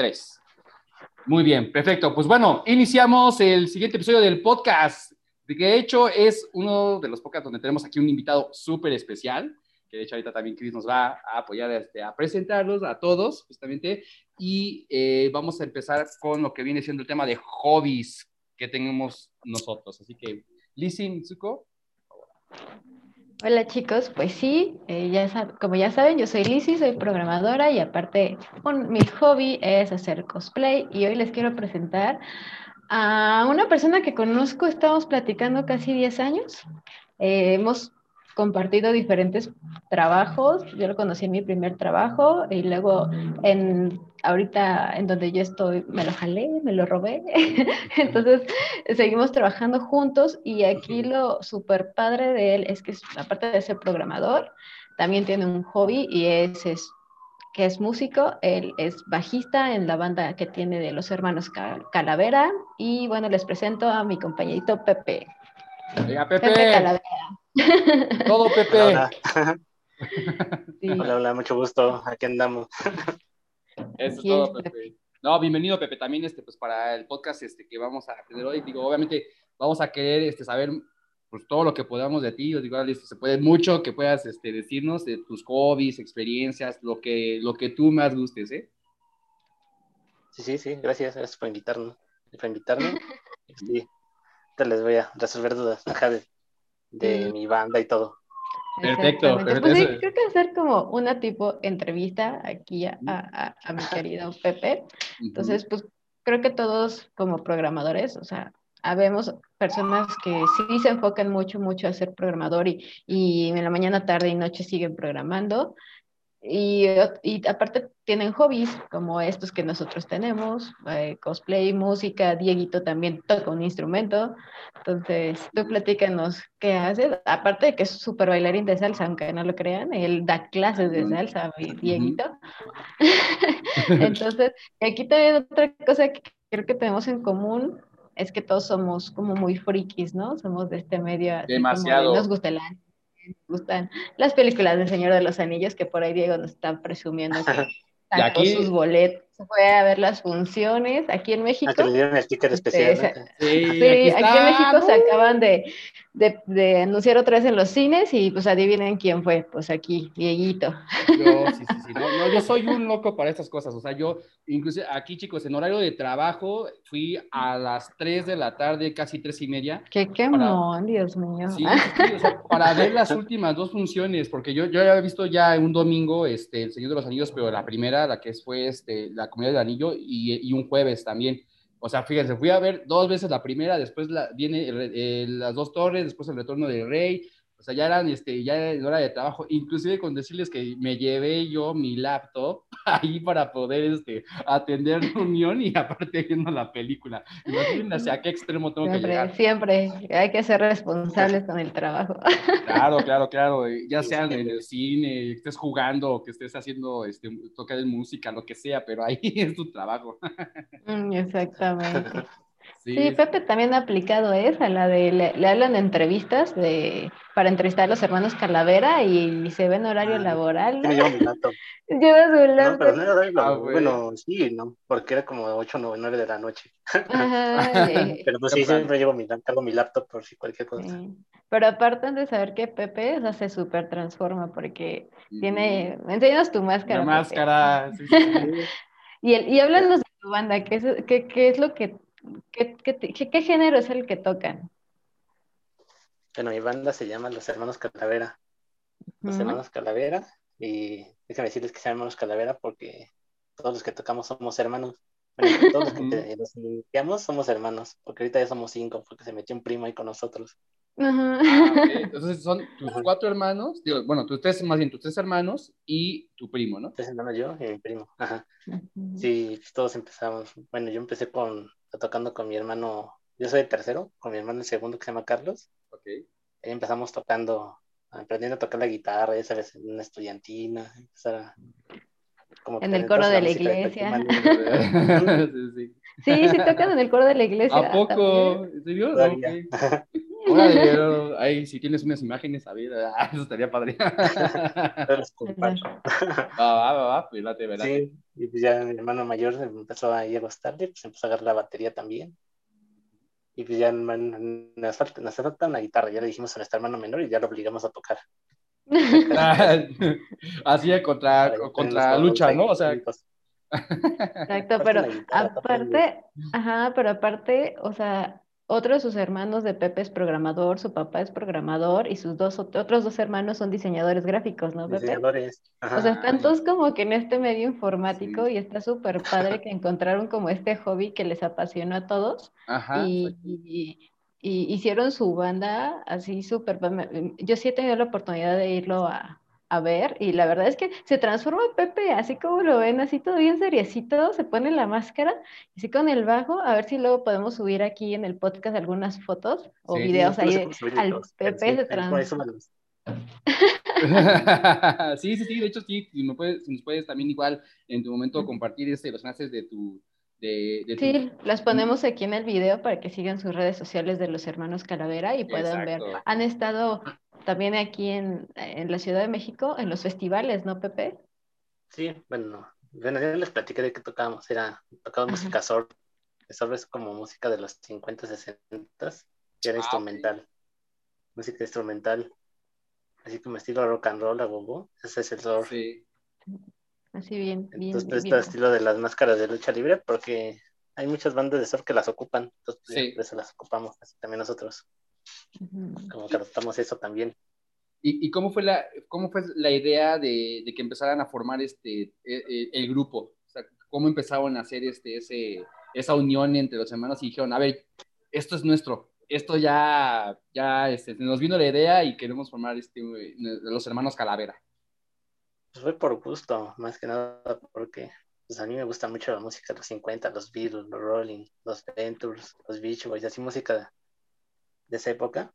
tres. Muy bien, perfecto. Pues bueno, iniciamos el siguiente episodio del podcast, de que de hecho es uno de los podcasts donde tenemos aquí un invitado súper especial, que de hecho ahorita también Chris nos va a apoyar este, a presentarlos a todos, justamente, y eh, vamos a empezar con lo que viene siendo el tema de hobbies que tenemos nosotros. Así que, Lizzie, Mitsuko. Hola chicos, pues sí, eh, ya como ya saben, yo soy Lizzie, soy programadora y aparte mi hobby es hacer cosplay y hoy les quiero presentar a una persona que conozco, estamos platicando casi 10 años, eh, hemos compartido diferentes trabajos. Yo lo conocí en mi primer trabajo y luego en ahorita en donde yo estoy me lo jalé, me lo robé. Entonces seguimos trabajando juntos y aquí lo súper padre de él es que aparte de ser programador, también tiene un hobby y es, es que es músico, él es bajista en la banda que tiene de los hermanos Calavera y bueno, les presento a mi compañerito Pepe. Pepe. Pepe Calavera. Todo Pepe. Hola, hola. mucho gusto. Aquí andamos. Eso es todo, Pepe. No, bienvenido, Pepe, también este, pues, para el podcast este, que vamos a tener hoy. Digo, obviamente vamos a querer este, saber pues, todo lo que podamos de ti. digo, se puede mucho que puedas este, decirnos de tus hobbies, experiencias, lo que, lo que tú más gustes, ¿eh? Sí, sí, sí, gracias, gracias por invitarnos. Por invitarme. sí, te les voy a resolver dudas de, de mi banda y todo. Perfecto. Pues sí, creo que hacer como una tipo entrevista aquí a, a, a mi querido Pepe. Entonces, pues creo que todos como programadores, o sea, habemos personas que sí se enfocan mucho, mucho a ser programador y, y en la mañana, tarde y noche siguen programando. Y, y, aparte tienen hobbies como estos que nosotros tenemos, eh, cosplay, música, Dieguito también toca un instrumento. Entonces, tú platícanos qué haces. Aparte de que es súper bailarín de salsa, aunque no lo crean, él da clases de salsa, Dieguito. Entonces, aquí también otra cosa que creo que tenemos en común es que todos somos como muy frikis, ¿no? Somos de este medio. Demasiado. nos gusta el anime gustan las películas de Señor de los Anillos, que por ahí Diego nos está presumiendo que sacó sus boletos, fue a ver las funciones aquí en México. Aquí le el sticker este, especial. sí, aquí, aquí, en México se acaban de, de, de, anunciar otra vez en los cines y pues adivinen quién fue, pues aquí, Dieguito. Yo, sí, sí, sí, no, no, yo soy un loco para estas cosas, o sea, yo, incluso aquí chicos, en horario de trabajo, fui a las 3 de la tarde, casi 3 y media. Qué quemón, Dios mío. Sí, sí, o sea, para ver las últimas dos funciones, porque yo, yo había visto ya un domingo, este, El Señor de los Anillos, pero la primera, la que fue, este, la Comunidad del Anillo, y, y un jueves también. O sea, fíjense, fui a ver dos veces la primera, después la, viene las dos torres, después el retorno del rey, o sea, ya eran, este, ya en hora de trabajo, inclusive con decirles que me llevé yo mi laptop ahí para poder, este, atender reunión y aparte viendo la película. Imagínense hacia qué extremo tengo siempre, que llegar. Siempre, hay que ser responsables con el trabajo. Claro, claro, claro, ya sea en el cine, que estés jugando, o que estés haciendo, este, tocar música, lo que sea, pero ahí es tu trabajo. Mm, exactamente. Sí, Pepe también ha aplicado esa, la de le, hablan entrevistas de para entrevistar a los hermanos Calavera y, se ve en horario ah, laboral. ¿no? Llevo mi laptop. Lleva su laptop. No, pero no era horario ah, bueno, sí, ¿no? Porque era como 8 o 9 de la noche. Ajá, pero pues sí, siempre llevo mi, cargo mi laptop por si cualquier cosa. Sí. Pero aparte de saber que Pepe o sea, se súper transforma porque tiene... Enséñanos tu máscara. La máscara, sí, sí, y, el, y háblanos de tu banda, ¿qué es, qué, qué es lo que ¿Qué, qué, qué, género es el que tocan? Bueno, mi banda se llama Los Hermanos Calavera. Los Hermanos Calavera. Y déjame decirles que se llaman Hermanos Calavera porque todos los que tocamos somos hermanos. Bueno, todos los que nos iniciamos somos hermanos, porque ahorita ya somos cinco, porque se metió un primo ahí con nosotros. Ah, Entonces son tus cuatro hermanos, digo, bueno, tus tres, más bien tus tres hermanos y tu primo, ¿no? Tres hermanos yo y mi primo. Ajá. Sí, todos empezamos. Bueno, yo empecé con tocando con mi hermano, yo soy el tercero, con mi hermano el segundo que se llama Carlos. Ok. Ahí empezamos tocando, aprendiendo a tocar la guitarra, ya sabes, en una estudiantina, como en el coro de la iglesia. sí, sí. sí, tocan en el coro de la iglesia. ¿A poco? ¿En serio? Órale, ahí si tienes unas imágenes, a ver, ah, eso estaría padre. Va, va, va, va, pues late, ¿verdad? Sí, y pues ya mi hermano mayor empezó ahí a gustarle, pues empezó a agarrar la batería también. Y pues ya man- nos falta, nos falta una guitarra, ya le dijimos a nuestro hermano menor y ya lo obligamos a tocar. Así de contra, contra lucha, ¿no? O sea, técnicos. Exacto, pero aparte, ajá, pero aparte, o sea, otro de sus hermanos de Pepe es programador, su papá es programador y sus dos ot- otros dos hermanos son diseñadores gráficos, ¿no, Pepe? diseñadores. Ajá. O sea, están todos como que en este medio informático Sí. y está súper padre que encontraron como este hobby que les apasionó a todos ajá. y, y- y hicieron su banda así súper. Yo sí he tenido la oportunidad de irlo a, a ver y la verdad es que se transforma Pepe, así como lo ven, así todo bien seriecito, se pone la máscara, así con el bajo, a ver si luego podemos subir aquí en el podcast algunas fotos o Sí, videos Sí, ahí de al. Pepe Sí, se transforma. sí, sí, sí, de hecho sí, si, me puedes, si nos puedes también igual en tu momento compartir este, los enlaces de tu, de, de tu- Sí, las ponemos aquí en el video para que sigan sus redes sociales de los hermanos Calavera y puedan ver. Han estado también aquí en, en la Ciudad de México en los festivales, ¿no, Pepe? Sí, bueno, bueno, ya les platiqué de que tocábamos, era, tocábamos música surf. El surf es como música de los 50, 60, que era Ah, instrumental. Música instrumental. Así como estilo rock and roll a gogo. Ese es el surf. Sí. Así bien, bien, Entonces, pues, bien. este estilo de las máscaras de lucha libre, porque hay muchas bandas de surf que las ocupan. Entonces, pues, Sí. por eso las ocupamos, así también nosotros. Como que adoptamos eso también. ¿Y, y cómo, fue la, cómo fue la idea de, de que empezaran a formar este, e- e- el, grupo? O sea, ¿Cómo empezaron a hacer este, ese, esa unión entre los hermanos y dijeron, a ver, esto es nuestro, esto ya, ya este, nos vino la idea y queremos formar este, los hermanos Calavera? Pues fue por gusto, más que nada, porque pues, a mí me gusta mucho la música de los 50, los Beatles, los Rolling, los Ventures, los Beach Boys, así música de, esa época.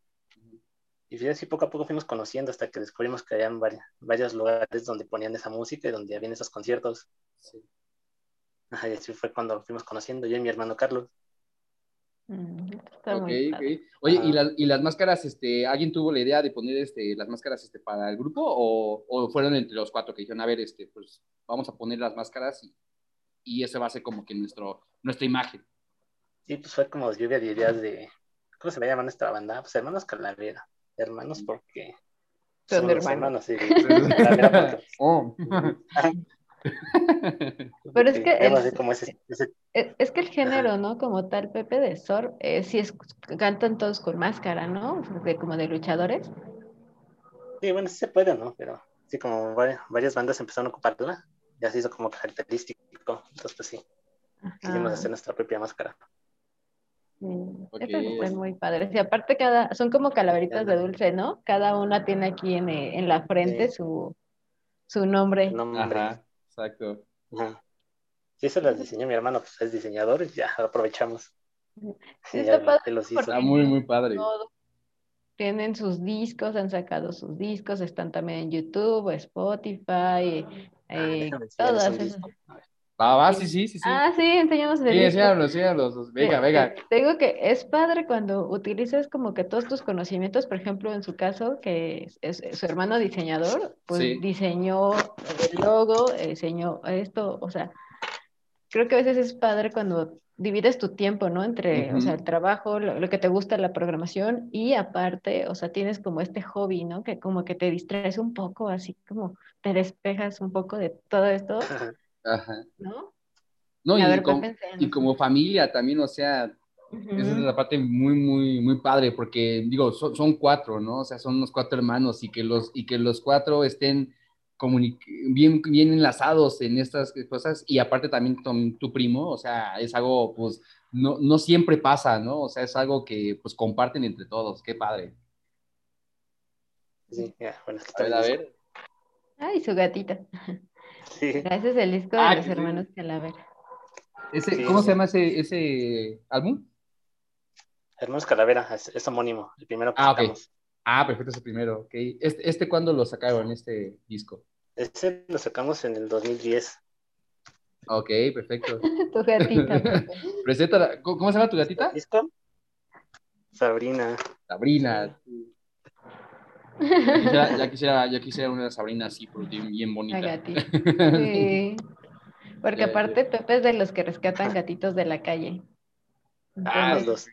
Y así poco a poco fuimos conociendo hasta que descubrimos que había varios, varios lugares donde ponían esa música y donde habían esos conciertos. Sí. Ajá, y así fue cuando fuimos conociendo yo y mi hermano Carlos. Mm, Está Ok, muy ok. padre. Oye. ¿y, las, y las máscaras, este, alguien tuvo la idea de poner este, las máscaras este, para el grupo o, o fueron entre los cuatro que dijeron, a ver, este, pues vamos a poner las máscaras y, y ese va a ser como que nuestro, nuestra imagen? Sí, pues fue como lluvia de ideas de, ¿cómo se le llama nuestra banda? Pues hermanos Calavera. Hermanos porque Son hermanos. hermanos. Sí, porque Oh. Pero es que tenemos es- así como ese, ese- Es, es que el género, ¿no? Como tal, Pepe de Sor, eh, sí es, cantan todos con máscara, ¿no? De, como de luchadores. sí, bueno, sí se puede, ¿no? Pero sí, como varias, varias bandas empezaron a ocuparla, ya se hizo como característico. Entonces, pues sí, quisimos Ajá. hacer nuestra propia máscara. Sí, Ok. esas están muy padres. Y aparte cada, son como calaveritas de dulce, ¿no? Cada una tiene aquí en, eh, en la frente Sí. su, su nombre. Nombre. Ajá, exacto. Ajá. Sí, eso las diseñó mi hermano, pues es diseñador y ya aprovechamos. Sí, está ya padre los hizo. Está muy, muy padre. Todo. Tienen sus discos, han sacado sus discos, están también en YouTube, Spotify, Ah, eh, todas esas. Disco. A ver. Va, va, sí, sí, sí, sí. Ah, sí, enseñamos el sí, disco. enséñalos, enséñalos. Venga, venga. eh, Tengo que, es padre cuando utilizas como que todos tus conocimientos, por ejemplo, en su caso, que es, es su hermano diseñador, pues Sí. diseñó el logo, diseñó esto, o sea, creo que a veces es padre cuando divides tu tiempo, ¿no? Entre, o sea, el trabajo, lo, lo que te gusta, la programación, y aparte, o sea, tienes como este hobby, ¿no? Que como que te distraes un poco, así como te despejas un poco de todo esto, Ajá. ¿no? Y, ver, como, y familia también, o sea, esa es la parte muy, muy, muy padre, porque digo, son, son cuatro, ¿no? O sea, son los cuatro hermanos y que los, y que los cuatro estén bien, bien enlazados en estas cosas y aparte también con tu primo, o sea, es algo, pues, no, no siempre pasa, ¿no? O sea, es algo que, pues, comparten entre todos, qué padre. Sí, ya, bueno, A está ver, a ver. Ay, su gatita. Sí, Gracias es el disco Ah, de los que sí. hermanos Calavera. Ese, Sí, ¿Cómo sí. se llama ese, ese álbum? Hermanos Calavera, es, es homónimo, el primero que Ah, ok. sacamos. Ah, perfecto, es el primero, ok. ¿Este, este cuándo lo sacaron, este disco? Ese lo sacamos en el 2010. Ok, perfecto. Tu gatita. ¿Cómo cómo se llama tu gatita? ¿Disco? Sabrina. Sabrina. Ya quisiera, ya quisiera, ya quisiera una Sabrina así, por ti, bien bonita. Sí. Porque Ya, aparte Pepe es de los que rescatan gatitos de la calle. Ah, los dos.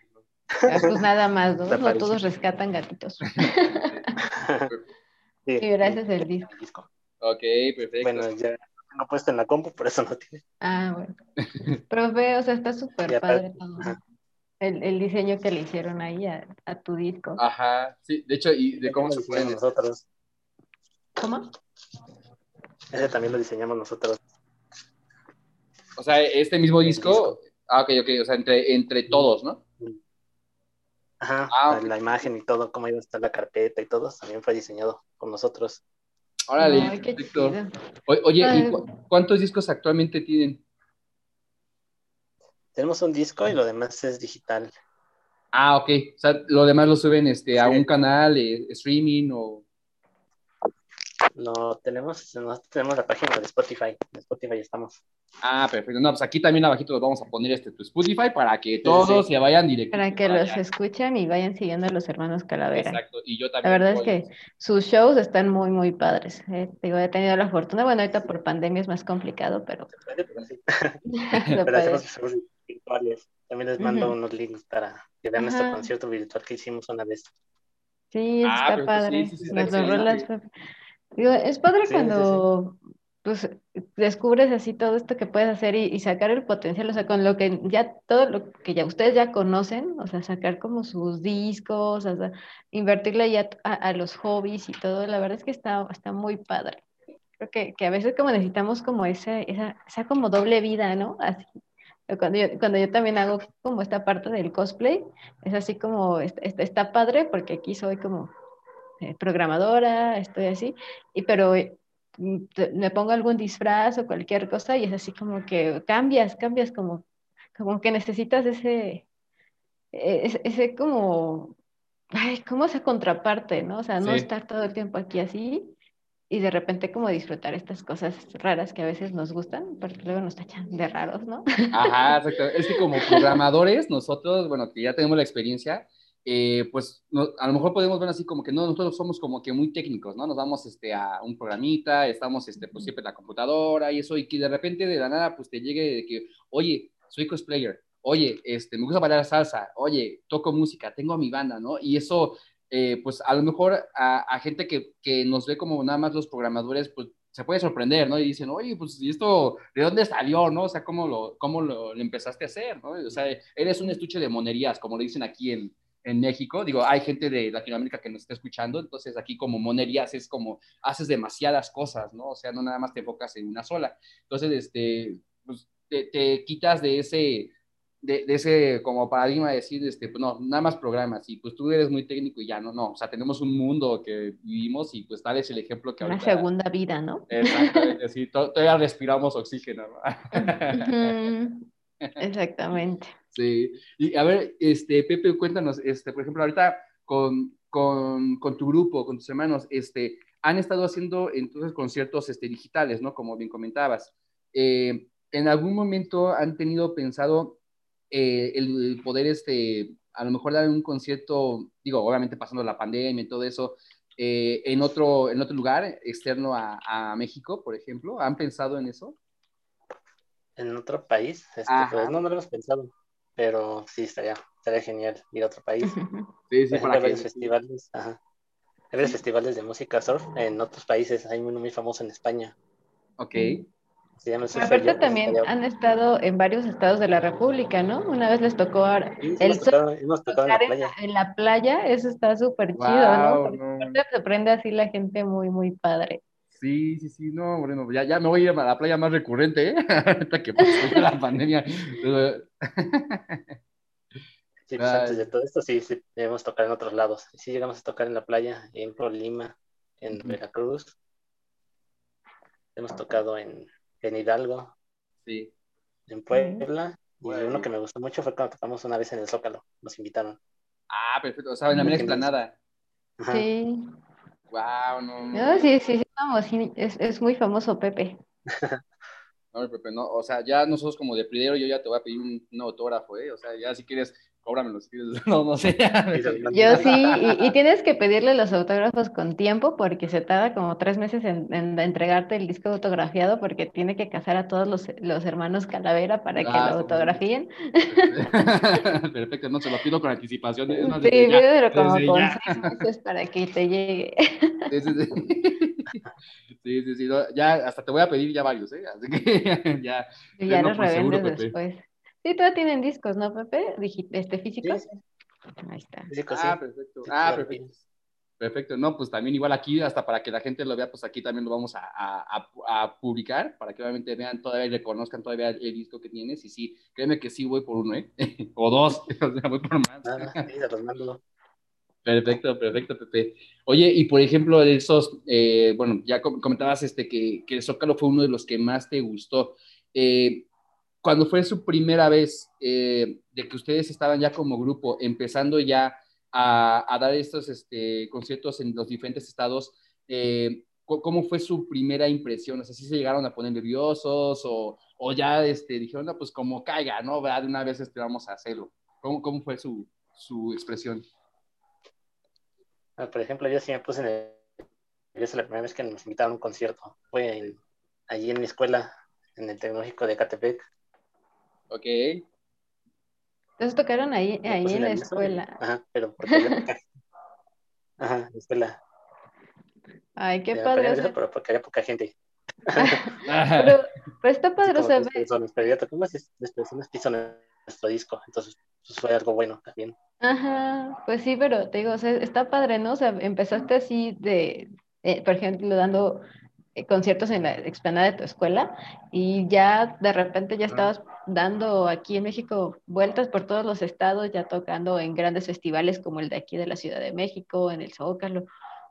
pues nada más, ¿no? La No todos rescatan gatitos. Sí, Y gracias el disco. el disco. Ok, perfecto. Bueno, ya tengo puesto en la compu, por eso no tiene. Ah, bueno. Profe, o sea, está súper padre todo. El, el diseño que le hicieron ahí a, a tu disco. Ajá, sí, de hecho, y de cómo se pueden. diseñamos nosotros. ¿Cómo? Ese también lo diseñamos nosotros. O sea, este mismo El disco. disco. Ah, ok, ok, o sea, entre, entre todos, ¿no? Ajá, Ah, la imagen y todo, cómo iba a estar la carpeta y todo, también fue diseñado con nosotros. Órale, Ay, qué perfecto. chido. O- Oye, ¿y cu- cuántos discos actualmente tienen? Tenemos un disco y lo demás es digital. Ah, ok. O sea, lo demás lo suben este, a un canal, eh, streaming o. No tenemos, no tenemos la página de Spotify. En Spotify estamos. Ah, perfecto. No, pues aquí también abajito los vamos a poner este tu Spotify para que todos sí. se vayan directo. Para que los escuchen y vayan siguiendo a los hermanos Calavera. Exacto. Y yo La también. verdad es que sus shows están muy, muy padres. eh. Digo, he tenido la fortuna, bueno, ahorita por pandemia es más complicado, pero Se puede, pero sí. Pero virtuales. También les mando Ujú. unos links para que vean nuestro concierto virtual que hicimos una vez. Sí, Ah, está pues padre. sí, sí, sí, está Las rolas Digo, es padre Sí, sí, cuando pues descubres así todo esto que puedes hacer y, y sacar el potencial, o sea, con lo que ya, todo lo que ya ustedes ya conocen, o sea, sacar como sus discos, o sea, invertirle ya a, a los hobbies y todo, la verdad es que está, está muy padre. Creo que, que a veces como necesitamos como ese, esa, esa como doble vida, ¿no? Así. Cuando yo, cuando yo también hago como esta parte del cosplay, es así como, está, está- padre porque aquí soy como eh, programadora, estoy así, y pero mm, me pongo algún disfraz o cualquier cosa y es así como que cambias, cambias como, como que necesitas ese, ese, ese como, ay, como esa contraparte, ¿no? O sea, no Sí. estar todo el tiempo aquí así y de repente como disfrutar estas cosas raras que a veces nos gustan, porque luego nos tachan de raros, ¿no? Ajá, exacto. Es que como programadores, nosotros, bueno, que ya tenemos la experiencia, eh, pues no- a lo mejor podemos ver así como que no, nosotros somos como que muy técnicos, ¿no? Nos vamos este, a un programita, estamos este, pues siempre en la computadora y eso, y que de repente de la nada pues te llegue de que, oye, soy cosplayer, oye, este, me gusta bailar salsa, oye, toco música, tengo mi banda, ¿no? Y eso, eh, pues a lo mejor a, gente que, que nos ve como nada más los programadores, pues se puede sorprender, ¿no? Y dicen, oye, pues, ¿y esto de dónde salió, no? O sea, ¿cómo lo, cómo lo, empezaste a hacer, no? O sea, eres un estuche de monerías, como lo dicen aquí en, en México. Digo, hay gente de Latinoamérica que nos está escuchando, entonces aquí como monerías es como haces demasiadas cosas, ¿no? O sea, no nada más te enfocas en una sola. Entonces, este, pues, te, te quitas de ese, de, de, ese como paradigma de decir, este, pues no, nada más programas y pues tú eres muy técnico y ya no, no, o sea, tenemos un mundo que vivimos y pues tal es el ejemplo que Una ahorita... segunda vida, ¿no? Exactamente, sí, to- todavía respiramos oxígeno, ¿no? Exactamente. Sí, y a ver, este, Pepe, cuéntanos, este, por ejemplo, ahorita con, con, con tu grupo, con tus hermanos, este, han estado haciendo entonces conciertos este, digitales, ¿no? Como bien comentabas. Eh, ¿En algún momento han tenido pensado eh, el, poder, este, a lo mejor dar un concierto, digo, obviamente pasando la pandemia y todo eso, eh, en, otro, en otro lugar externo a, a México, por ejemplo? ¿Han pensado en eso? En otro país, este, pues no, no lo hemos pensado, pero sí estaría, estaría genial ir a otro país. Sí, ejemplo, hay varios festivales, ajá. Hay varios festivales de música surf en otros países, hay uno muy famoso en España. Ok. Aparte Yo, también han estado en varios estados de la República, ¿no? Una vez les tocó ahora Sí, sí, el hemos tocado, hemos tocado en la playa. la, en la playa, eso está súper chido, ¿no? No. aparte se prende así la gente muy, muy padre. Sí, sí, sí, no, bueno, ya, ya me voy a ir a la playa más recurrente, ¿eh? Ahorita que pasó la pandemia. Sí, pues antes de todo esto, sí, sí, debemos tocar en otros lados. Sí, llegamos a tocar en la playa, en Lima, en. Veracruz. Hemos tocado en, en Hidalgo, Sí. en Puebla. Y Bueno. uno que me gustó mucho fue cuando tocamos una vez en el Zócalo. Nos invitaron. Ah, perfecto. O sea, en la mera explanada. Ajá. Sí. Wow, no, no. No, sí, sí, sí, vamos, sí, es, es muy famoso Pepe. No, Pepe, no. O sea, ya nosotros como de Pridero, yo ya te voy a pedir un, un autógrafo, ¿eh? O sea, ya si quieres, cóbramelo no, no sé. Yo sí, y, tienes que pedirle los autógrafos con tiempo porque se tarda como tres meses en, entregarte el disco autografiado porque tiene que casar a todos los, los hermanos Calavera para que ah, lo autografíen. Perfecto, no se lo pido con anticipación. sí, pero como con seis meses para que te llegue. Sí, sí, sí. sí, sí, ya hasta te voy a pedir ya varios, ¿eh? Así que ya. Y ya los revendes después. Sí, todavía tienen discos, ¿no, Pepe? este, físicos. Ahí está. ah, perfecto. Ah, perfecto. Perfecto, no, pues también igual aquí, hasta para que la gente lo vea, pues aquí también lo vamos a, a, a, publicar, para que obviamente vean todavía y reconozcan todavía el disco que tienes. Y sí, créeme que sí voy por uno, ¿eh? o dos, o sea, voy por más. Ah, sí, Perfecto, perfecto, Pepe. Oye, y por ejemplo, esos, eh, bueno, ya comentabas este, que, que el Zócalo fue uno de los que más te gustó. Eh, cuando fue su primera vez eh, de que ustedes estaban ya como grupo, empezando ya a, dar estos este, conciertos en los diferentes estados, eh, ¿cómo fue su primera impresión? O sea, ¿sí se llegaron a poner nerviosos o, ya este, dijeron, no, pues como caiga, ¿no? De una vez este, vamos a hacerlo. ¿Cómo, fue su, expresión? Ah, por ejemplo, yo sí me puse. Yo la primera vez que nos invitaron a un concierto. Fue allí en mi escuela, en el Tecnológico de Catepec. Ok. Entonces tocaron ahí, ahí en la escuela. Ajá, pero porque Ajá, en la escuela. Ay, qué padre. pero porque había poca gente. pero, pero está padre saber. Pero tocamos después unas piso nuestro disco, entonces pues, fue algo bueno también. Ajá, pues sí, pero te digo, o sea, está padre, ¿no? O sea, empezaste así de, eh, por ejemplo, dando conciertos en la explanada de tu escuela y ya de repente ya estabas dando aquí en México vueltas por todos los estados, ya tocando en grandes festivales como el de aquí de la Ciudad de México, en el Zócalo.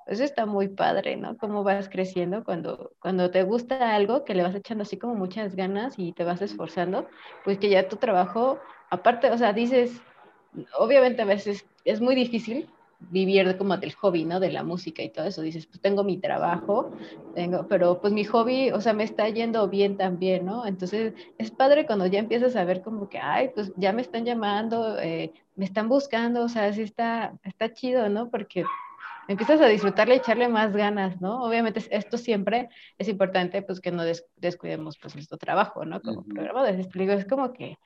Eso está muy padre, ¿no? Cómo vas creciendo cuando, cuando te gusta algo, que le vas echando así como muchas ganas y te vas esforzando, pues que ya tu trabajo, aparte, o sea, dices, obviamente a veces es muy difícil, vivir como del hobby, ¿no? De la música y todo eso. Dices, pues tengo mi trabajo, tengo, pero pues mi hobby, o sea, me está yendo bien también, ¿no? Entonces es padre cuando ya empiezas a ver como que, ay, pues ya me están llamando, eh, me están buscando, o sea, sí está, está chido, ¿no? Porque empiezas a disfrutarle y echarle más ganas, ¿no? Obviamente esto siempre es importante, pues que no descuidemos pues nuestro trabajo, ¿no? Como programadores, es como que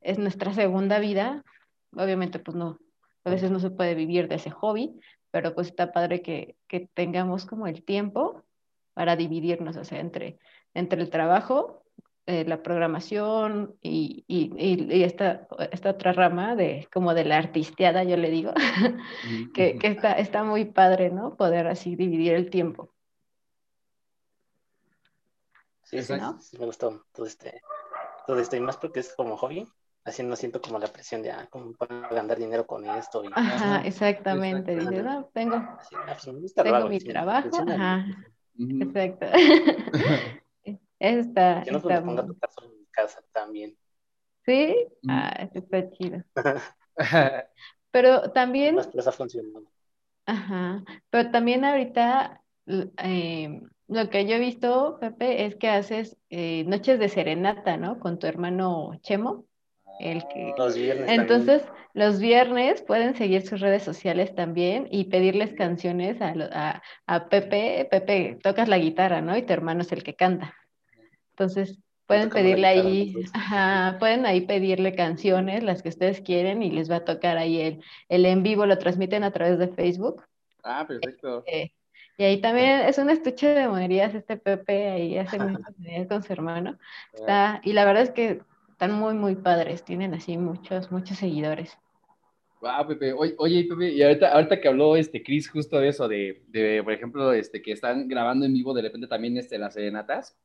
es nuestra segunda vida, obviamente pues no, a veces no se puede vivir de ese hobby, pero pues está padre que, que tengamos como el tiempo para dividirnos, o sea, entre, entre el trabajo, eh, la programación y, y, y, esta, esta otra rama de como de la artisteada, yo le digo, que, que, está, está muy padre, ¿no? Poder así dividir el tiempo. Sí, sí, sí me gustó todo este, todo esto y más porque es como hobby, así no siento como la presión de, ah, ¿cómo puedo ganar dinero con esto? Y, ajá, exactamente. Dice, no, tengo, tengo mi trabajo. Ajá, exacto. Está, Yo no está me pongo a tocar solo en mi casa también. ¿Sí? Ah, está chido. Pero también... Más está funcionando. Ajá, pero también ahorita... Eh, lo que yo he visto, Pepe, es que haces eh, noches de serenata, ¿no? Con tu hermano Chemo. El que... Los viernes. Entonces, los viernes pueden seguir sus redes sociales también y pedirles canciones a, a, a, Pepe. Pepe, tocas la guitarra, ¿no? Y tu hermano es el que canta. Entonces, pueden pedirle ahí, ajá, pueden ahí pedirle canciones, las que ustedes quieren, y les va a tocar ahí el, el en vivo, lo transmiten a través de Facebook. Ah, perfecto. Eh, y ahí también es un estuche de monerías este Pepe, ahí hace muchas con su hermano. Está, y la verdad es que están muy, muy padres, tienen así muchos, muchos seguidores. Wow, Pepe. Oye, Pepe, y ahorita, ahorita que habló este Chris justo de eso, de, de, por ejemplo, este, que están grabando en vivo de repente también este, las serenatas,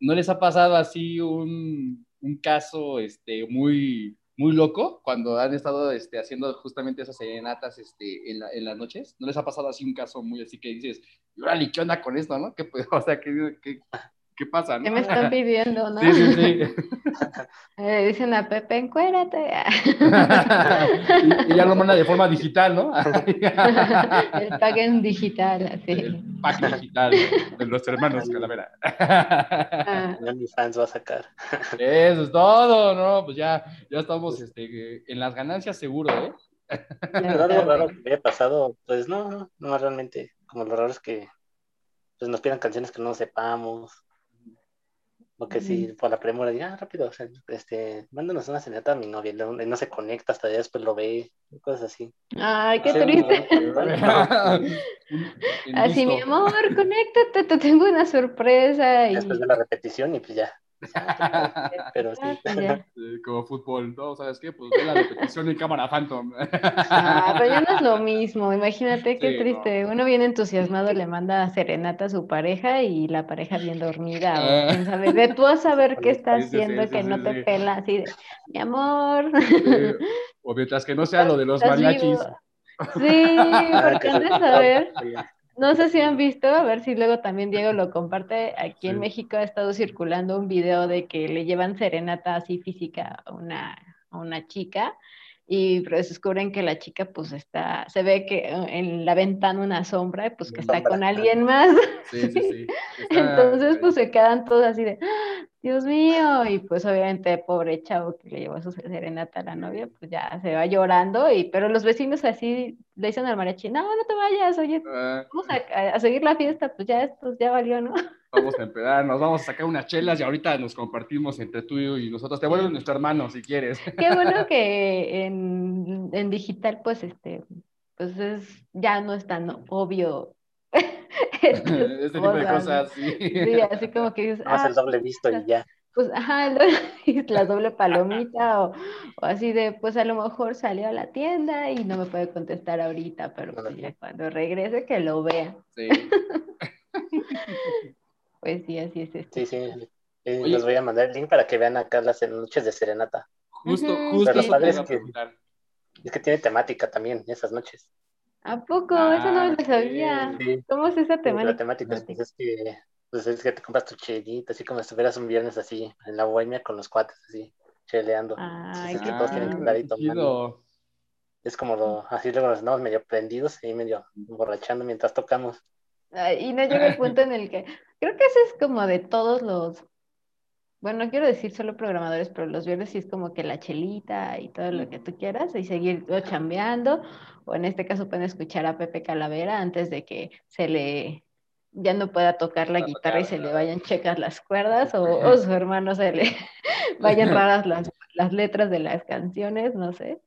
¿no les ha pasado así un, un caso este, muy, muy loco cuando han estado este, haciendo justamente esas serenatas este, en, la, en, las noches? ¿No les ha pasado así un caso muy así que dices, órale, ¿qué con esto, no? ¿Qué, o sea, ¿qué, qué, ¿Qué pasa? ¿Qué me están pidiendo, no? Sí, sí, sí. Eh, dicen a Pepe, encuérate. y, y ya lo manda de forma digital, ¿no? El en digital, así. El pack digital de los hermanos Calavera. Ah, fans va a sacar. Eso es todo, ¿no? Pues ya, ya estamos este, en las ganancias seguro, ¿eh? Pero algo raro que me haya pasado, pues no, no, no realmente. Como lo raro es que pues, nos pidan canciones que no sepamos. O que si por la premura diga, ah, rápido, o sea, este, mándanos una señata a mi novia, y no, no se conecta hasta después lo ve, cosas así. Ay, qué Sí, triste. Así, mi amor, conéctate, te tengo una sorpresa. Y... Después de la repetición y pues ya. Pero sí. Ah, Como fútbol, ¿no? ¿Sabes qué? Pues ve la repetición en cámara Phantom. Ah, pero ya no es lo mismo. Imagínate qué Sí, triste. Uno bien entusiasmado le manda serenata a su pareja y la pareja bien dormida. Ah. O quién sabe. Ve tú a saber qué está Sí, sí, sí, haciendo que sí, no sí. te pela así de, mi amor. O mientras que no sea lo de los ¿Estás mariachis. vivo? Sí, porque han de saber. No sé si han visto, a ver si luego también Diego lo comparte. Aquí en. México ha estado circulando un video de que le llevan serenata así física a una, a una chica y pues descubren que la chica pues está, se ve que eh, en la ventana una sombra pues que está con alguien más. Sí, sí, sí. Está- Entonces pues se quedan todos así de, "Ah, Dios mío, y pues obviamente pobre chavo que le llevó su serenata a la novia, pues ya se va llorando, y pero los vecinos así le dicen al mariachi, no, no te vayas, oye, Ah, vamos a, a seguir la fiesta, pues ya esto ya valió, ¿no? Vamos a empezar, nos vamos a sacar unas chelas y ahorita nos compartimos entre tú y nosotros. Te vuelves nuestro hermano si quieres. Qué bueno que en, en digital, pues este, pues es, ya no es tan obvio. este tipo de cosas, sí. Sí, así como que dices, ah, el doble visto y ya. pues ajá, la doble palomita o, o así de, pues a lo mejor salió a la tienda y no me puede contestar ahorita, pero pues ya cuando regrese que lo vea. Sí. Pues sí, así es esto. Sí, sí. Eh. Les voy a mandar el link para que vean acá las noches de serenata. Justo, Ujú, justo Pero padre es que-. Es que tiene temática también esas noches. ¿A poco? Eso no Ah, lo sabía. Sí. ¿Cómo es esa La temática? temática es, pues, es que pues es que te compras tu chelita, así como si estuvieras un viernes así, en la bohemia con los cuates, así, cheleando. Ay, es que qué todos tienen que estar ahí tomando. Es como lo, así luego nos andamos medio prendidos y medio borrachando mientras tocamos. Y no llega el punto en el que, creo que ese es como de todos los, bueno, no quiero decir solo programadores, pero los viernes sí es como que la chelita y todo lo que tú quieras y seguir o chambeando, o en este caso pueden escuchar a Pepe Calavera antes de que se le, ya no pueda tocar la guitarra y se le vayan checas las cuerdas o, o su hermano se le vayan raras las, las letras de las canciones, no sé.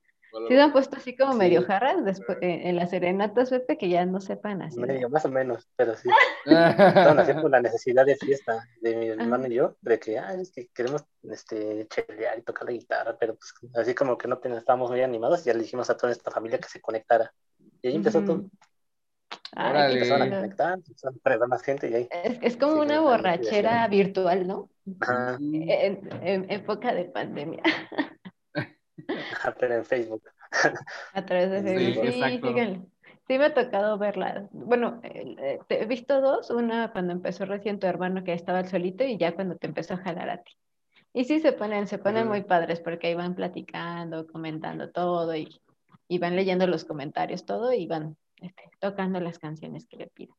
Sí se han puesto así como Sí. medio jarras después, en, en las serenatas, Pepe, que ya no sepan así. Medio, más o menos, pero sí. Estaban haciendo la necesidad de fiesta de mi hermano y yo, de que, ah, es que queremos este, chelear y tocar la guitarra, pero pues así como que no ten- estábamos muy animados, ya le dijimos a toda nuestra familia que se conectara. Y ahí empezó todo. Ay, Empezaron a conectar, empezaron a traer más gente y ahí. Es, es como Sí, una borrachera virtual, ¿no? Ajá, En, en época de pandemia, pero en Facebook. a través de Facebook. Sí, exacto. Sí me ha tocado verlas. Bueno, eh, eh, te- he visto dos, una cuando empezó recién tu hermano que estaba al solito y ya cuando te empezó a jalar a ti. Y sí se ponen, se ponen muy padres porque ahí van platicando, comentando todo y, y van leyendo los comentarios todo y van este, tocando las canciones que le piden.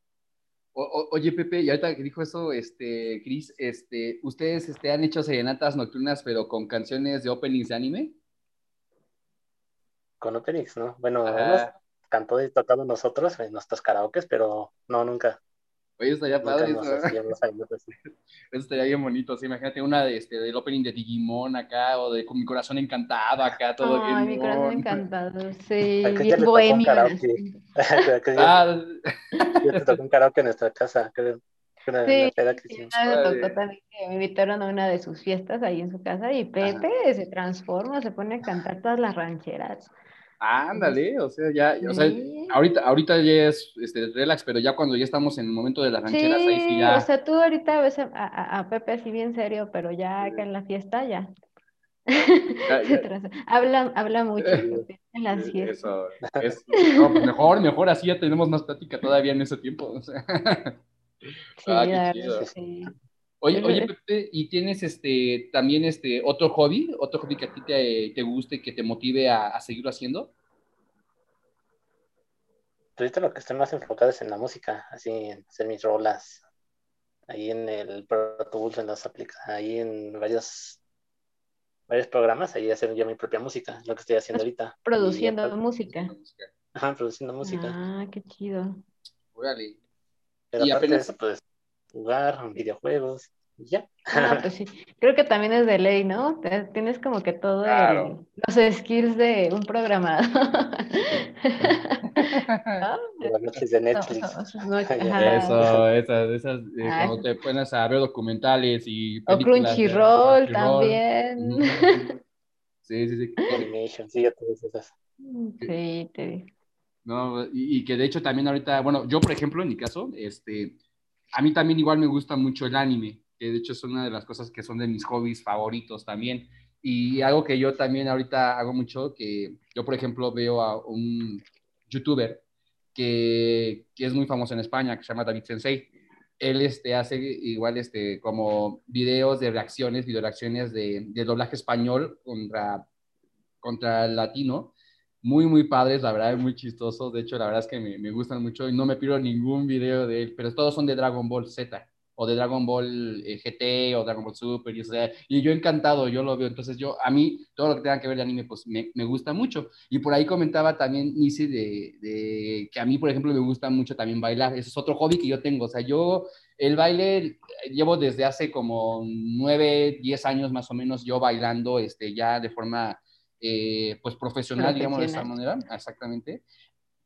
O- o- oye, Pepe, y ahorita que dijo eso, este, Chris, este, ¿ustedes este, han hecho serenatas nocturnas, pero con canciones de openings de anime? Con Openix, ¿no? Bueno, Ajá. hemos cantado y tocado nosotros en nuestros karaokes, pero no, nunca. Oye, estaría Nunca padre nos eso. hacíamos. Eso estaría bien bonito. sí, imagínate una de, este, del opening de Digimon acá, o de con mi corazón encantado acá, todo Ay, bien. mi corazón mon. encantado, sí, bien bohemio. karaoke. así. Creo que ya, Ah, ya te tocó un karaoke en nuestra casa, creo. Una, Sí, una que sí, una vez tocó también que me invitaron a una de sus fiestas ahí en su casa y Pepe se transforma, se pone a cantar todas las rancheras. Ándale, o sea, ya, o sea, Sí. ahorita, ahorita ya es este, relax, pero ya cuando ya estamos en el momento de las rancheras, ahí sí Sí, ya. o sea, tú ahorita ves a, a- a Pepe así bien serio, pero ya acá en la fiesta ya. Habla, habla mucho Pepe, en las fiestas. Eso, es, no, pues mejor, mejor, así ya tenemos más plática todavía en ese tiempo. o sea. Sí, Ah, qué la sí. Oye, oye, Pepe, ¿y tienes este también este otro hobby, otro hobby que a ti te, te guste, que te motive a, a seguirlo haciendo? Pues ahorita lo que estoy más enfocado es en la música, así en hacer mis rolas, ahí en el Pro Tools, en las aplicaciones, ahí en varios varios programas, ahí hacer yo mi propia música, lo que estoy haciendo ahorita. Produciendo música. Ajá, produciendo música. Ah, qué chido. Órale. Pero aparte de eso, pues jugar videojuegos y ya. Ah, pues sí. Creo que también es de ley, ¿no? Tienes como que todo Claro. los skills de un programador. Las noches de Netflix. No. Eso, esas, esas, eh, cuando te pones a ver documentales y O películas de- Crunchyroll también. Sí, sí, sí. Animation, sí, ya todas esas. Sí, te digo. No, y, y que de hecho también ahorita, bueno, yo por ejemplo, en mi caso, este, a mí también igual me gusta mucho el anime, que de hecho es una de las cosas que son de mis hobbies favoritos también. Y algo que yo también ahorita hago mucho, que yo por ejemplo veo a un youtuber que, que es muy famoso en España, que se llama David Sensei. Él este, hace igual este, como videos de reacciones, video reacciones de, de doblaje español contra, contra el latino muy, muy padres, la verdad, muy chistosos. De hecho, la verdad es que me, me gustan mucho y no me pierdo ningún video de él, pero todos son de Dragon Ball Z o de Dragon Ball eh, GT o Dragon Ball Super y, o sea, y yo encantado, yo lo veo. Entonces, yo, a mí, todo lo que tenga que ver de anime, pues me, me gusta mucho. Y por ahí comentaba también Nisi de, de que a mí, por ejemplo, me gusta mucho también bailar. Ese es otro hobby que yo tengo. O sea, yo el baile eh, llevo desde hace como nueve, diez años más o menos yo bailando este, ya de forma eh, pues profesional, digamos de esa manera, exactamente.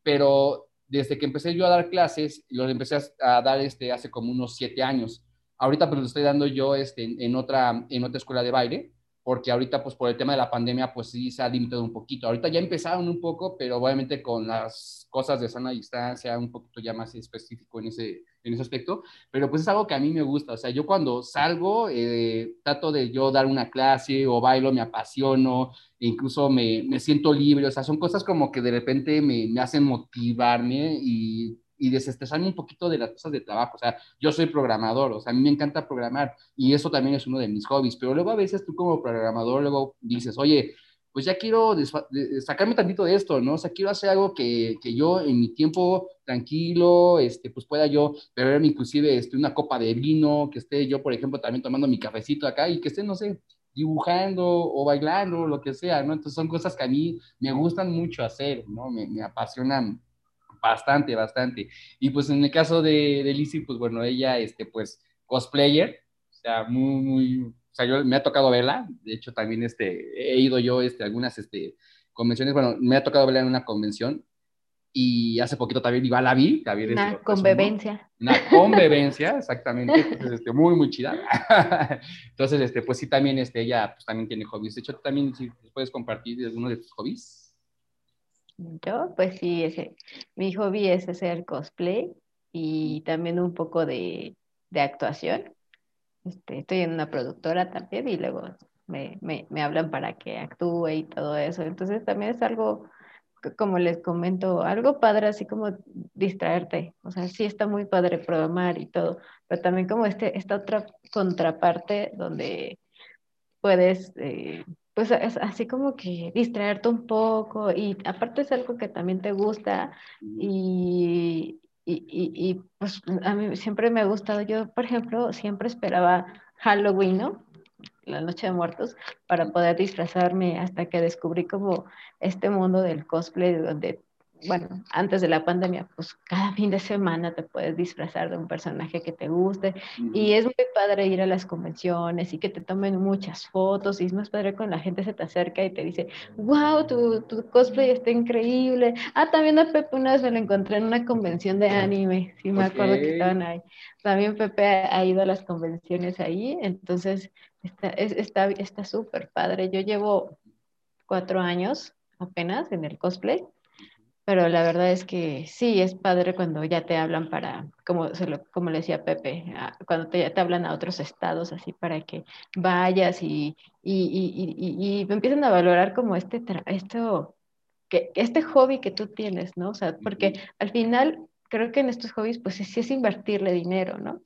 Pero desde que empecé yo a dar clases, los empecé a, dar este, hace como unos siete años. Ahorita pues lo estoy dando yo este, en, en, otra, en otra escuela de baile, porque ahorita pues por el tema de la pandemia pues sí se ha limitado un poquito. Ahorita ya empezaron un poco, pero obviamente con las cosas de sana distancia, un poquito ya más específico en ese, en ese aspecto, pero pues es algo que a mí me gusta. O sea, yo cuando salgo eh, trato de yo dar una clase o bailo, me apasiono, e incluso me, me, siento libre. O sea, son cosas como que de repente me, me hacen motivarme y y desestresarme un poquito de las cosas de trabajo. O sea, yo soy programador, o sea, a mí me encanta programar y eso también es uno de mis hobbies, pero luego a veces tú como programador luego dices, oye, pues ya quiero sacarme tantito de esto, ¿no? O sea, quiero hacer algo que, que yo en mi tiempo tranquilo, este, pues pueda yo beberme inclusive este, una copa de vino, que esté yo, por ejemplo, también tomando mi cafecito acá y que esté, no sé, dibujando o bailando, lo que sea, ¿no? Entonces son cosas que a mí me gustan mucho hacer, ¿no? Me, me apasionan bastante, bastante. Y pues en el caso de, de Lizzie, pues bueno, ella, este, pues cosplayer, o sea, muy, muy, o sea, yo me ha tocado verla, de hecho también, este, he ido yo, este, algunas, este, convenciones, bueno, me ha tocado verla en una convención y hace poquito también iba la vi, también una este, convivencia. Una convivencia, exactamente, entonces, este, muy, muy chida. entonces, este, pues sí, también, este, ella, pues también tiene hobbies. De hecho, también, si puedes compartir alguno de tus hobbies. Yo, pues sí, ese, mi hobby es hacer cosplay y también un poco de, de actuación. Este, estoy en una productora también y luego me, me, me, hablan para que actúe y todo eso. Entonces también es algo, como les comento, algo padre, así como distraerte. O sea, sí está muy padre programar y todo, pero también como este, esta otra contraparte donde puedes... Eh, pues es así como que distraerte un poco y aparte es algo que también te gusta y, y, y, y, pues a mí siempre me ha gustado, yo por ejemplo siempre esperaba Halloween, ¿no? La noche de muertos para poder disfrazarme hasta que descubrí como este mundo del cosplay donde bueno, antes de la pandemia, pues cada fin de semana te puedes disfrazar de un personaje que te guste y es muy padre ir a las convenciones y que te tomen muchas fotos y es más padre cuando la gente se te acerca y te dice, wow, tu, tu cosplay está increíble. Ah, también a Pepe una vez me lo encontré en una convención de anime, sí me okay. acuerdo que estaban ahí. También Pepe ha ido a las convenciones ahí, entonces está súper está, está padre. Yo llevo cuatro años apenas en el cosplay pero la verdad es que sí, es padre cuando ya te hablan para, como, se lo, como le decía Pepe, cuando te, te, hablan a otros estados, así para que vayas y, y, y, y, y empiezan a valorar como este, esto, que, este hobby que tú tienes, ¿no? O sea, porque al final creo que en estos hobbies, pues sí es invertirle dinero, ¿no?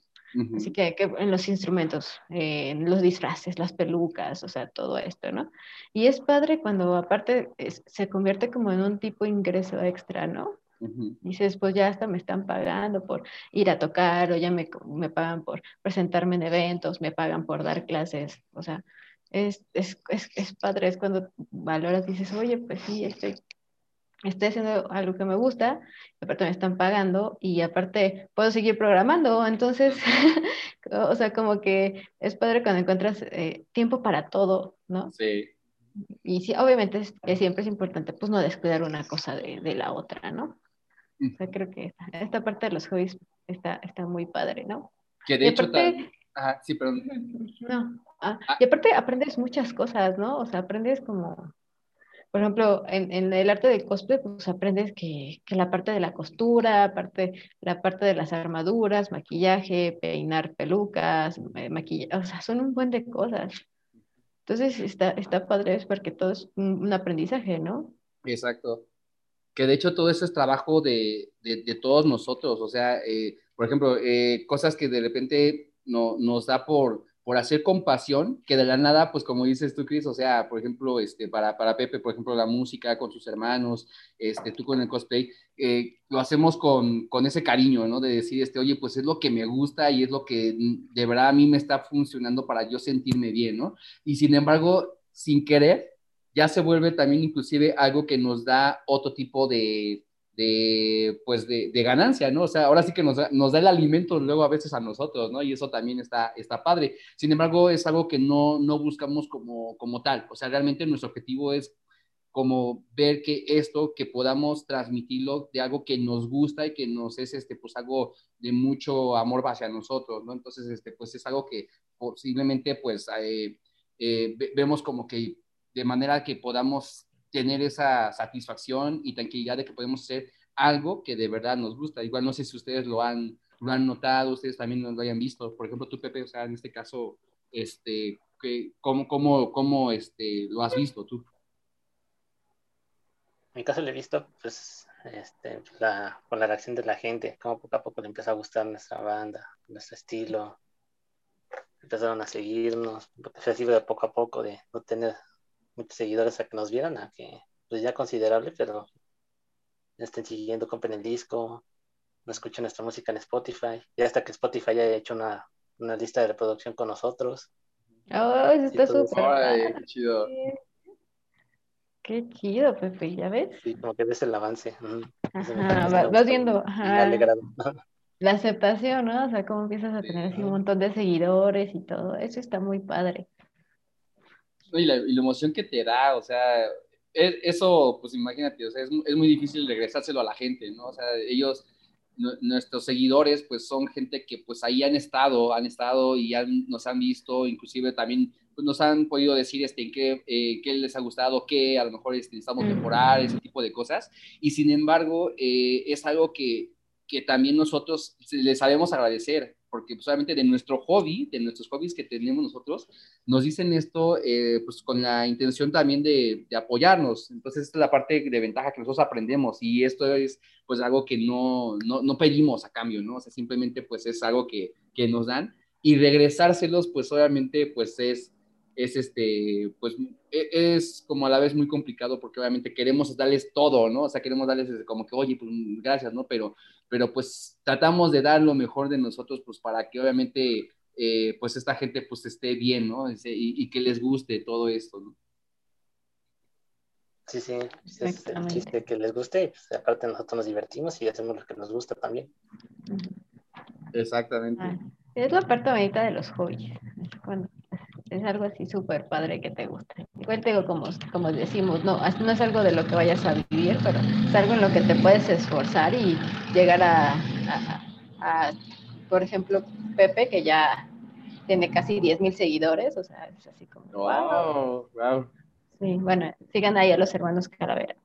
Así que, en los instrumentos, en los disfraces, las pelucas, o sea, todo esto, ¿no? Y es padre cuando aparte se convierte como en un tipo de ingreso extra, ¿no? Dices, pues ya hasta me están pagando por ir a tocar o ya me, me, pagan por presentarme en eventos, me pagan por dar clases. O sea, es, es, es, es padre, es cuando valoras, dices, oye, pues sí, estoy, estoy haciendo algo que me gusta, aparte me están pagando y aparte puedo seguir programando. Entonces, o sea, como que es padre cuando encuentras eh, tiempo para todo, ¿no? Sí. Y sí, obviamente es, siempre es importante pues no descuidar una cosa de, de la otra, ¿no? O sea, creo que esta, parte de los hobbies está, está muy padre, ¿no? Que de hecho sí, perdón. No. Ah, ah. Y aparte aprendes muchas cosas, ¿no? O sea, aprendes como, por ejemplo, en, en el arte del cosplay, pues aprendes que, que, la parte de la costura, aparte, la parte de las armaduras, maquillaje, peinar pelucas, eh, maquillaje, o sea, son un buen de cosas. Entonces está, está padre, es porque todo es un aprendizaje, ¿no? Exacto que de hecho todo eso es trabajo de, de, todos nosotros, o sea, eh, por ejemplo, eh, cosas que de repente no, nos da por, por hacer compasión, que de la nada, pues como dices tú, Chris, o sea, por ejemplo, este, para, para Pepe, por ejemplo, la música con sus hermanos, este, tú con el cosplay, eh, lo hacemos con, con, ese cariño, ¿no? De decir, este, oye, pues es lo que me gusta y es lo que de verdad a mí me está funcionando para yo sentirme bien, ¿no? Y sin embargo, sin querer, ya se vuelve también inclusive algo que nos da otro tipo de, de pues de, de, ganancia, ¿no? O sea, ahora sí que nos nos da el alimento luego a veces a nosotros, ¿no? Y eso también está, está padre. Sin embargo, es algo que no, no buscamos como, como tal. O sea, realmente nuestro objetivo es como ver que esto, que podamos transmitirlo de algo que nos gusta y que nos es, este, pues algo de mucho amor hacia nosotros, ¿no? Entonces, este, pues es algo que posiblemente, pues, eh, eh, vemos como que de manera que podamos tener esa satisfacción y tranquilidad de que podemos hacer algo que de verdad nos gusta. Igual no sé si ustedes lo han, lo han notado, ustedes también lo hayan visto. Por ejemplo, tú, Pepe, o sea, en este caso, este, ¿cómo, cómo, cómo este, lo has visto tú? En mi caso lo he visto, pues, este, la, con la reacción de la gente, cómo poco a poco le empieza a gustar nuestra banda, nuestro estilo. Empezaron a seguirnos, así de poco a poco, de no tener muchos seguidores a que nos vieran, a que pues ya considerable, pero estén siguiendo, compren el disco, no escuchen nuestra música en Spotify, ya hasta que Spotify haya hecho una, una lista de reproducción con nosotros. Oh, eso está súper. qué chido. Qué chido, Pepe, ¿ya ves? Sí, como que ves el avance. Ajá, vas, viendo ajá, la aceptación, ¿no? O sea, cómo empiezas a tener así un montón de seguidores y todo. Eso está muy padre y, la, emoción que te da, o sea, eso, pues imagínate, o sea, es, es, muy difícil regresárselo a la gente, ¿no? O sea, ellos, nuestros seguidores, pues son gente que pues ahí han estado, han estado y han, nos han visto, inclusive también pues, nos han podido decir este, qué, eh, qué les ha gustado, qué a lo mejor este, necesitamos mejorar, ese tipo de cosas. Y sin embargo, eh, es algo que, que también nosotros les sabemos agradecer, porque solamente de nuestro hobby, de nuestros hobbies que tenemos nosotros, nos dicen esto eh, pues con la intención también de, de, apoyarnos. Entonces, esta es la parte de ventaja que nosotros aprendemos y esto es pues algo que no, no, no pedimos a cambio, ¿no? O sea, simplemente pues es algo que, que nos dan y regresárselos pues obviamente pues es es este, pues e, es como a la vez muy complicado porque obviamente queremos darles todo, ¿no? O sea, queremos darles como que, oye, pues gracias, ¿no? Pero, pero pues tratamos de dar lo mejor de nosotros, pues para que obviamente, eh, pues esta gente pues esté bien, ¿no? Y, y, que les guste todo esto, ¿no? Sí, sí, es el chiste que les guste, pues aparte nosotros nos divertimos y hacemos lo que nos gusta también. Exactamente. Ah, es la parte bonita de los hobbies, cuando es algo así súper padre que te guste. Igual te digo, como, como decimos, no, no es algo de lo que vayas a vivir, pero es algo en lo que te puedes esforzar y llegar a, a, por ejemplo, Pepe, que ya tiene casi 10 mil seguidores, o sea, es así como... Wow, wow. Sí, bueno, sigan ahí a los hermanos Calavera.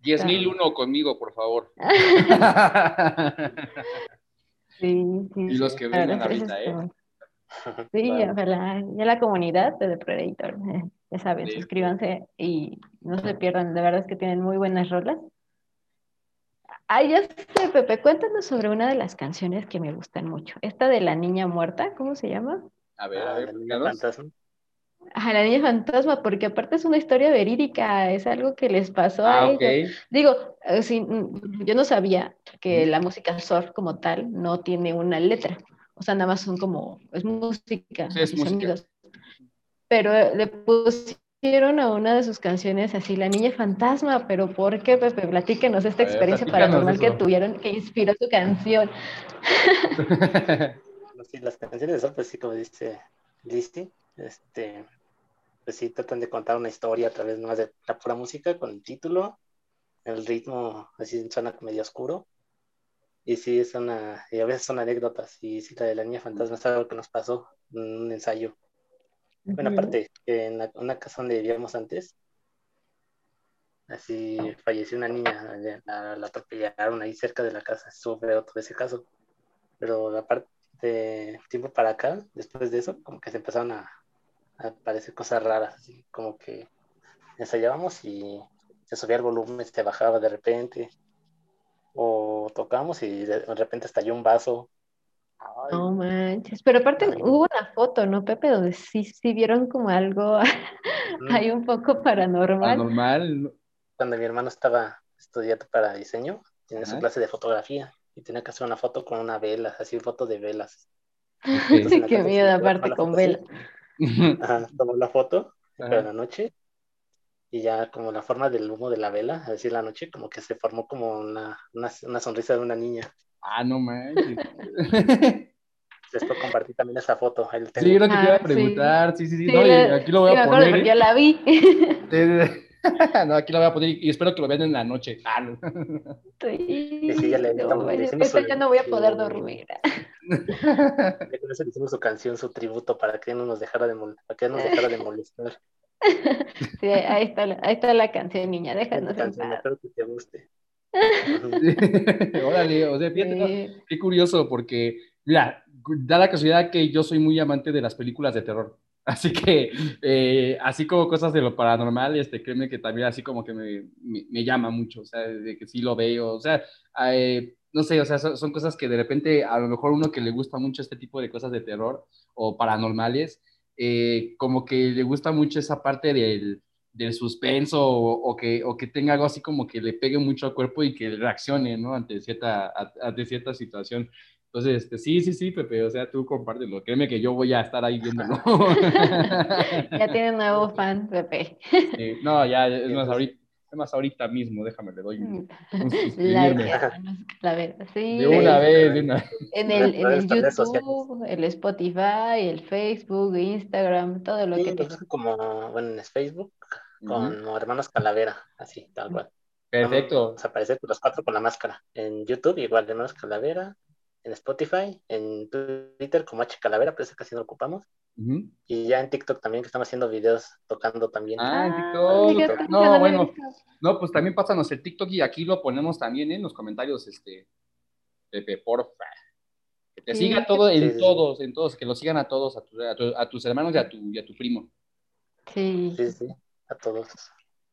10 mil uno conmigo, por favor. sí, sí. Y los que vengan ahorita, ¿eh? Sí, ojalá. Ya la comunidad de The Predator, eh, ya saben, suscríbanse y no se pierdan. De verdad es que tienen muy buenas rolas. Ay, ya sé, Pepe, cuéntanos sobre una de las canciones que me gustan mucho. Esta de La Niña Muerta, ¿cómo se llama? A ver, a Ah, ver, la niña platícanos. fantasma. Ajá, La Niña Fantasma, porque aparte es una historia verídica, es algo que les pasó a Ah, ellos. Digo, eh, sí, mm, yo no sabía que la música surf como tal no tiene una letra, o sea, nada más son como, es música Sí, es y música. sonidos. Pero eh, le pusieron a una de sus canciones así, La Niña Fantasma, pero ¿por qué, Pepe? Platíquenos esta ver, experiencia paranormal que tuvieron, que inspiró su canción. Sí, las canciones de sol, pues sí, como dice Lizzy, este, pues sí, tratan de contar una historia a través más de la pura música con el título, el ritmo así suena medio oscuro, y sí, es una, y a veces son anécdotas, y sí, la de la niña fantasma es algo que nos pasó en un ensayo. Bueno, aparte, en la- una casa donde vivíamos antes, así falleció una niña, la, la atropellaron ahí cerca de la casa, estuvo feo todo ese caso. Pero la parte de tiempo para acá, después de eso, como que se empezaron a, a aparecer cosas raras, así como que ensayábamos y se subía el volumen, se bajaba de repente, o tocamos y de repente estalló un vaso. Ay, No manches, pero aparte Ay. hubo una foto, ¿no, Pepe? Donde sí, sí vieron como algo mm, hay un poco paranormal. Anormal. cuando mi hermano estaba estudiando para diseño, tenía su clase de fotografía y tenía que hacer una foto con una vela, así foto de velas. Ok. Entonces, Qué miedo, aparte la con así, vela. Ajá, tomó la foto Ajá. pero en la noche y ya como la forma del humo de la vela, es decir, la noche como que se formó como una, una, una sonrisa de una niña. Ah, no manches. Después compartí también esa foto, la Sí, lo que te iba Ah, a preguntar. Sí, sí, sí. Sí, No, la- aquí lo voy sí, a poner. ¿eh? yo la vi. No, aquí lo voy a poner y espero que lo vean en la noche. Ah, no. Sí, sí, ya le- no, le hicimos su- ya no voy a su- poder dormir. Con eso le hicimos su canción, su tributo para que no nos dejara de, mol- para que no nos dejara de molestar. Sí, ahí está, la, ahí está la canción, niña, déjanos canción, espero que te guste. Órale, o sea, fíjate, ¿no? Sí. qué curioso, porque, mira, da la casualidad que yo soy muy amante de las películas de terror. Así que, eh, así como cosas de lo paranormal, este, créeme que también así como que me, me, me llama mucho, o sea, de que sí lo veo, o sea, eh, no sé, o sea, son, son, cosas que de repente a lo mejor uno que le gusta mucho este tipo de cosas de terror o paranormales, eh, como que le gusta mucho esa parte del, del suspenso o, o, que, o que tenga algo así como que le pegue mucho al cuerpo y que reaccione, ¿no? Ante cierta, ante cierta situación. Entonces, este, sí, sí, sí, Pepe, o sea, tú compártelo. Créeme que yo voy a estar ahí viéndolo. ya tiene nuevo fan, Pepe. Sí, no, ya, es más, ahorita, es más, ahorita mismo, déjame, le doy un, un like, sí. De una vez, de una En el, en el YouTube, el Spotify, el Facebook, Instagram, todo lo sí, que te... como, bueno, en Facebook, con uh -huh. Hermanos Calavera, así, tal cual. Perfecto. Vamos a aparecer los cuatro con la máscara. En YouTube, igual, Hermanos Calavera. En Spotify, en Twitter como H Calavera, pero ese casi no lo ocupamos. Uh -huh. Y ya en TikTok también, que estamos haciendo videos tocando también. Ah, en TikTok. Ah, no, bueno. No, pues también pásanos el TikTok y aquí lo ponemos también en los comentarios, este, Pepe, porfa. Que te sí, siga todo en sí, todos, en todos, que lo sigan a todos, a, tu, a, tu, a tus hermanos y a, tu, y a tu primo. Sí. Sí, sí, a todos.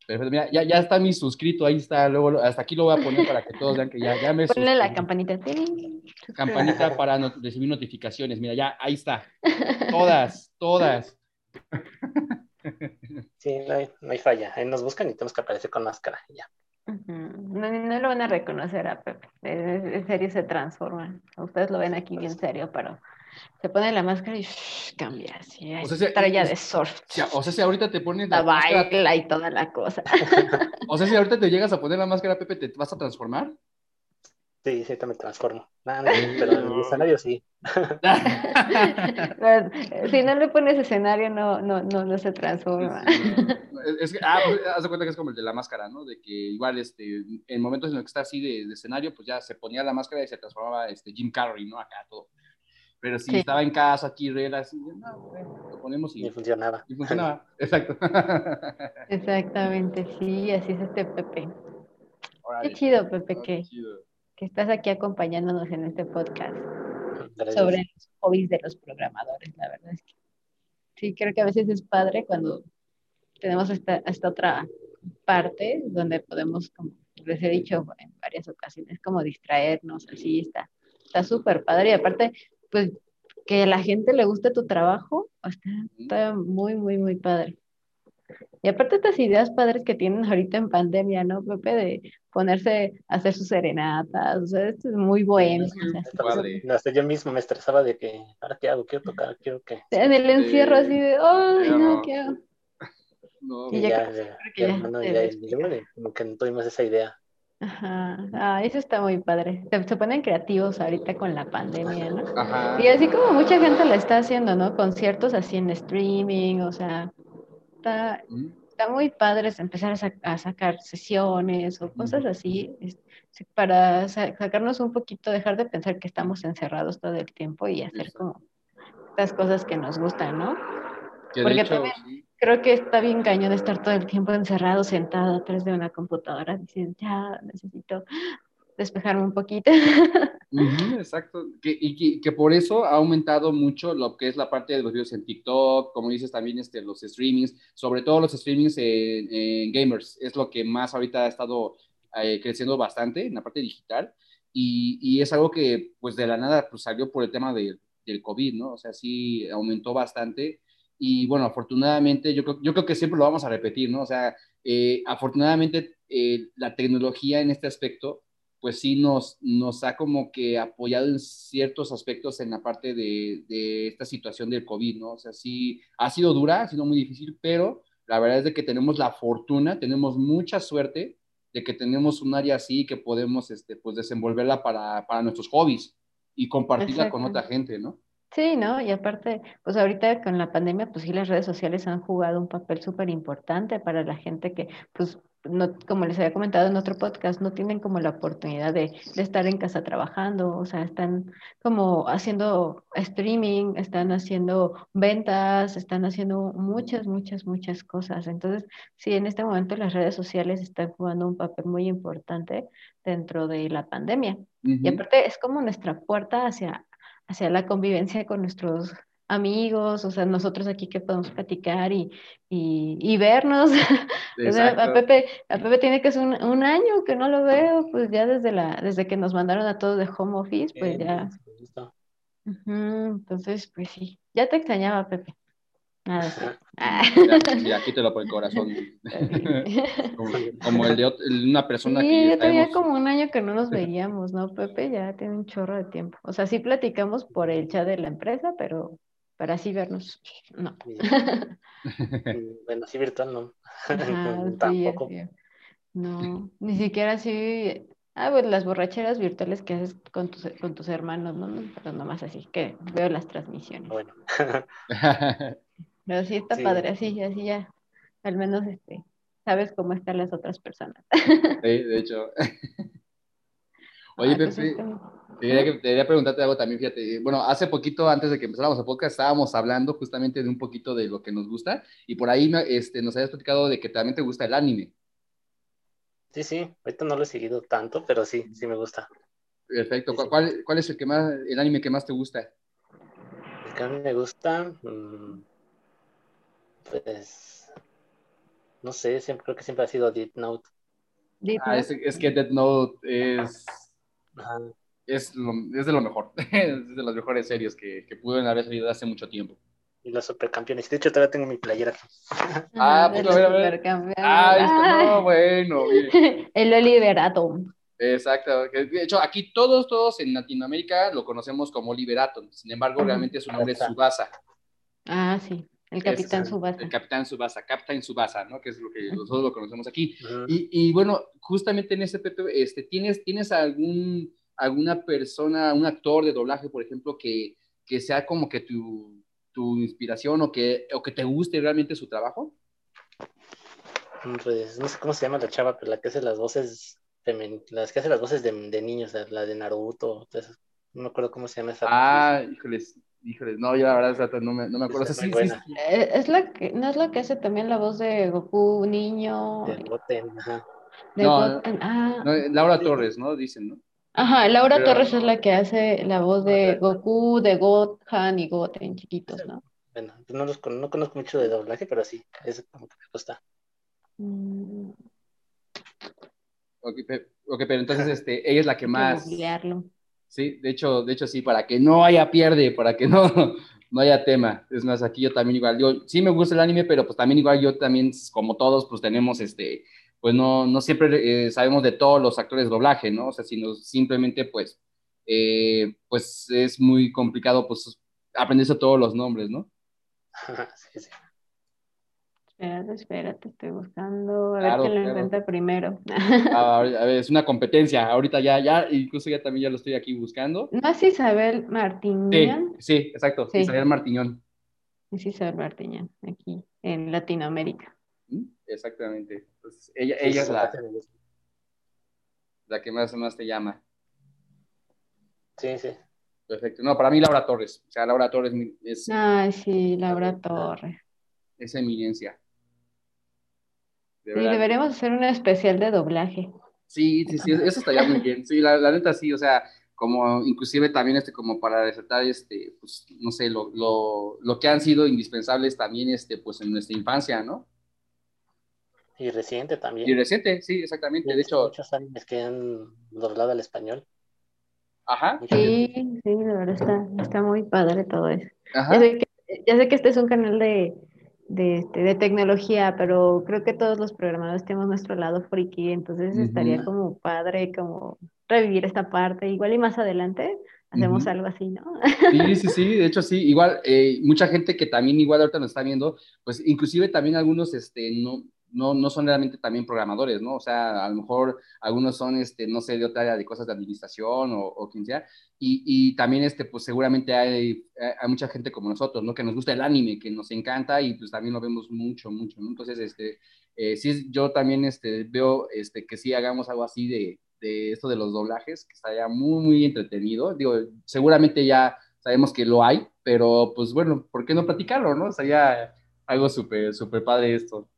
Perfecto, mira, ya, ya está mi suscrito, ahí está, luego hasta aquí lo voy a poner para que todos vean que ya, ya me Ponle la campanita. Campanita para no, recibir notificaciones, mira, ya, ahí está. Todas, todas. Sí, no hay, no hay falla, ahí nos buscan y tenemos que aparecer con máscara, ya. Uh -huh. no, no, lo van a reconocer a Pepe, en serio se transforman. Ustedes lo ven aquí bien serio, pero se pone la máscara y shh, cambia así. O sea, si, estrella de surf. Si, o sea, si ahorita te pones la, la baila máscara, y toda la cosa. o sea, si ahorita te llegas a poner la máscara, Pepe, ¿te vas a transformar? Sí, sí, me transformo. Nah, no, pero en el escenario sí. si no le pones escenario, no, no, no, no se transforma. Es que, ah, pues, haz de cuenta que es como el de la máscara, ¿no? De que igual, este, en momentos en los que está así de, de escenario, pues ya se ponía la máscara y se transformaba este, Jim Carrey, ¿no? Acá todo. Pero si sí. estaba en casa, aquí, real, así, no, bueno, lo ponemos y... Y funcionaba. Y funcionaba, exacto. Exactamente, sí, así es este Pepe. Orale, Qué chido, Pepe, que, chido. que estás aquí acompañándonos en este podcast Gracias. sobre los hobbies de los programadores, la verdad es que sí, creo que a veces es padre cuando tenemos esta, esta otra parte donde podemos como les he dicho en varias ocasiones, como distraernos, así está, está súper padre. Y aparte, pues que a la gente le guste tu trabajo, está, está muy, muy, muy padre. Y aparte estas ideas padres que tienen ahorita en pandemia, ¿no, Pepe? De ponerse a hacer sus serenatas, o sea, esto es muy bueno. hasta yo mismo me estresaba de que, ¿ahora qué hago? Quiero tocar, quiero que... En el encierro así de, ¡ay, no, qué hago! No, y ya, ya, ya, ya, no, ya, como que no tuvimos esa idea. Ajá, ah, eso está muy padre. Se, se, ponen creativos ahorita con la pandemia, ¿no? Ajá. Y así como mucha gente lo está haciendo, ¿no? Conciertos así en streaming, o sea, está, está muy padre empezar a, sacar sesiones o cosas así para sacarnos un poquito, dejar de pensar que estamos encerrados todo el tiempo y hacer como estas cosas que nos gustan, ¿no? Porque también creo que está bien cañón estar todo el tiempo encerrado, sentado atrás de una computadora, diciendo, ya necesito despejarme un poquito. exacto, que, y que, por eso ha aumentado mucho lo que es la parte de los videos en TikTok, como dices también este, los streamings, sobre todo los streamings en, gamers, es lo que más ahorita ha estado eh, creciendo bastante en la parte digital y, y, es algo que pues de la nada pues salió por el tema de, del COVID, ¿no? O sea, sí aumentó bastante y bueno, afortunadamente yo creo, yo creo que siempre lo vamos a repetir, ¿no? O sea, eh, afortunadamente eh, la tecnología en este aspecto pues sí nos, nos ha como que apoyado en ciertos aspectos en la parte de, de, esta situación del COVID, ¿no? O sea, sí, ha sido dura, ha sido muy difícil, pero la verdad es de que tenemos la fortuna, tenemos mucha suerte de que tenemos un área así que podemos, este, pues, desenvolverla para, para nuestros hobbies y compartirla con otra gente, ¿no? Sí, ¿no? Y aparte, pues ahorita con la pandemia, pues sí, las redes sociales han jugado un papel súper importante para la gente que, pues, no, como les había comentado en otro podcast, no tienen como la oportunidad de, estar en casa trabajando, o sea, están como haciendo streaming, están haciendo ventas, están haciendo muchas, muchas, muchas cosas. Entonces, sí, en este momento las redes sociales están jugando un papel muy importante dentro de la pandemia. Y aparte es como nuestra puerta hacia, hacia la convivencia con nuestros amigos, o sea, nosotros aquí que podemos platicar y, y, vernos. o sea, a Pepe, a Pepe tiene que ser un, año que no lo veo, pues ya desde la, desde que nos mandaron a todos de home office, pues ya. entonces, pues sí, ya te extrañaba, Pepe. Nada, sí. Ya, aquí te lo por el corazón. como, el de una persona sí, que. ya tenía como un año que no nos veíamos, ¿no, Pepe? Ya tiene un chorro de tiempo. O sea, sí platicamos por el chat de la empresa, pero para así vernos, no. bueno, sí virtual no. Tampoco. no, ni siquiera así. Ah, pues las borracheras virtuales que haces con tus, con tus hermanos, ¿no? Pero nomás así, que veo las transmisiones. Bueno. Pero sí está padre, así, así ya, al menos este, sabes cómo están las otras personas. Sí, de hecho. Oye, ah, pues Pepe, quería, preguntarte algo también, fíjate. Bueno, hace poquito, antes de que empezáramos a podcast, estábamos hablando justamente de un poquito de lo que nos gusta y por ahí este, nos habías platicado de que también te gusta el anime. Sí, sí, ahorita no lo he seguido tanto, pero sí, sí me gusta. Perfecto. ¿Cuál, ¿Cuál, es el, que más, el anime que más te gusta? El que a mí me gusta, mm, pues, no sé, siempre, creo que siempre ha sido Dead Note. Ah, es, es, que Dead Note es es, es de lo mejor, es de las mejores series que, que pudieron haber salido hace mucho tiempo. Y los supercampeones. De hecho, todavía tengo mi playera Ah, pues a ver, a ver. Ah, esto, no, bueno. El Oliver Atom. Exacto. De hecho, aquí todos, todos en Latinoamérica lo conocemos como Oliver Atom. Sin embargo, realmente su nombre es Subasa. Ah, sí. El Capitán Subasa. El Capitán Subasa, Captain Subasa, ¿no? Que es lo que nosotros lo conocemos aquí. y, y, bueno, justamente en ese, este, ¿tienes, ¿tienes algún, alguna persona, un actor de doblaje, por ejemplo, que, que sea como que tu, tu inspiración o que, o que te guste realmente su trabajo? Pues no sé cómo se llama la chava, pero la que hace las voces las que hace las voces de, de niños, la de Naruto, no me acuerdo cómo se llama esa. Ah, híjoles, Híjole, no, yo la verdad no me, no me acuerdo. Sí, sí, eh, Es la que, ¿No es la que hace también la voz de Goku niño? De Goten, ajá. De no, Goten, ah. No, Laura Torres, ¿no? Dicen, ¿no? Ajá, Laura Torres es la que hace la voz de Goku, de Gohan y Goten, chiquitos, ¿no? Bueno, no, los, no conozco mucho de doblaje, pero sí, es como que me gusta. Mm. Ok, pero entonces este, ella es la que más... Googlearlo. Sí, de hecho, de hecho sí, para que no haya pierde, para que no, no haya tema. Es más, aquí yo también igual, yo sí me gusta el anime, pero pues también igual yo también, como todos, pues tenemos este, pues no, no siempre eh, sabemos de todos los actores de doblaje, ¿no? O sea, sino simplemente pues, eh, pues es muy complicado pues aprenderse todos los nombres, ¿no? sí, sí. Espérate, espérate, estoy buscando a ver quién lo inventa primero. Ah, a, ver, es una competencia. Ahorita ya, ya, incluso ya también ya lo estoy aquí buscando. ¿No es Isabel Martiñón? Sí, sí, exacto, Isabel Martiñón. Es Isabel Martiñón, aquí en Latinoamérica. Mm, exactamente. Ella, ella es la, la que más, más te llama. Sí, sí. Perfecto. No, para mí Laura Torres. O sea, Laura Torres es. Ay, sí, Laura Torres. Es eminencia. Sí, deberíamos hacer un especial de doblaje. Sí, sí, sí, eso estaría muy bien. Sí, la, neta sí, o sea, como inclusive también este, como para resaltar, este, pues, no sé, lo, lo, lo que han sido indispensables también, este, pues, en nuestra infancia, ¿no? Y reciente también. Y reciente, sí, exactamente. De hecho, muchos animes que han doblado al español. Ajá. Sí, sí, la verdad está, está muy padre todo eso. Ajá. Ya, sé que, ya sé que este es un canal de, de, este, de, tecnología, pero creo que todos los programadores tenemos nuestro lado friki, entonces estaría como padre como revivir esta parte, igual y más adelante hacemos algo así, ¿no? Sí, sí, sí, de hecho sí, igual eh, mucha gente que también igual ahorita nos está viendo, pues inclusive también algunos, este, no, no, no son realmente también programadores, ¿no? O sea, a lo mejor algunos son, este, no sé, de otra área de cosas de administración o, o quien sea, y, y, también, este, pues seguramente hay, hay, mucha gente como nosotros, ¿no? Que nos gusta el anime, que nos encanta y pues también lo vemos mucho, mucho, ¿no? Entonces, este, eh, sí, yo también, este, veo, este, que sí hagamos algo así de, de esto de los doblajes, que estaría muy, muy entretenido. Digo, seguramente ya sabemos que lo hay, pero pues bueno, ¿por qué no platicarlo, no? Sería algo súper, súper padre esto.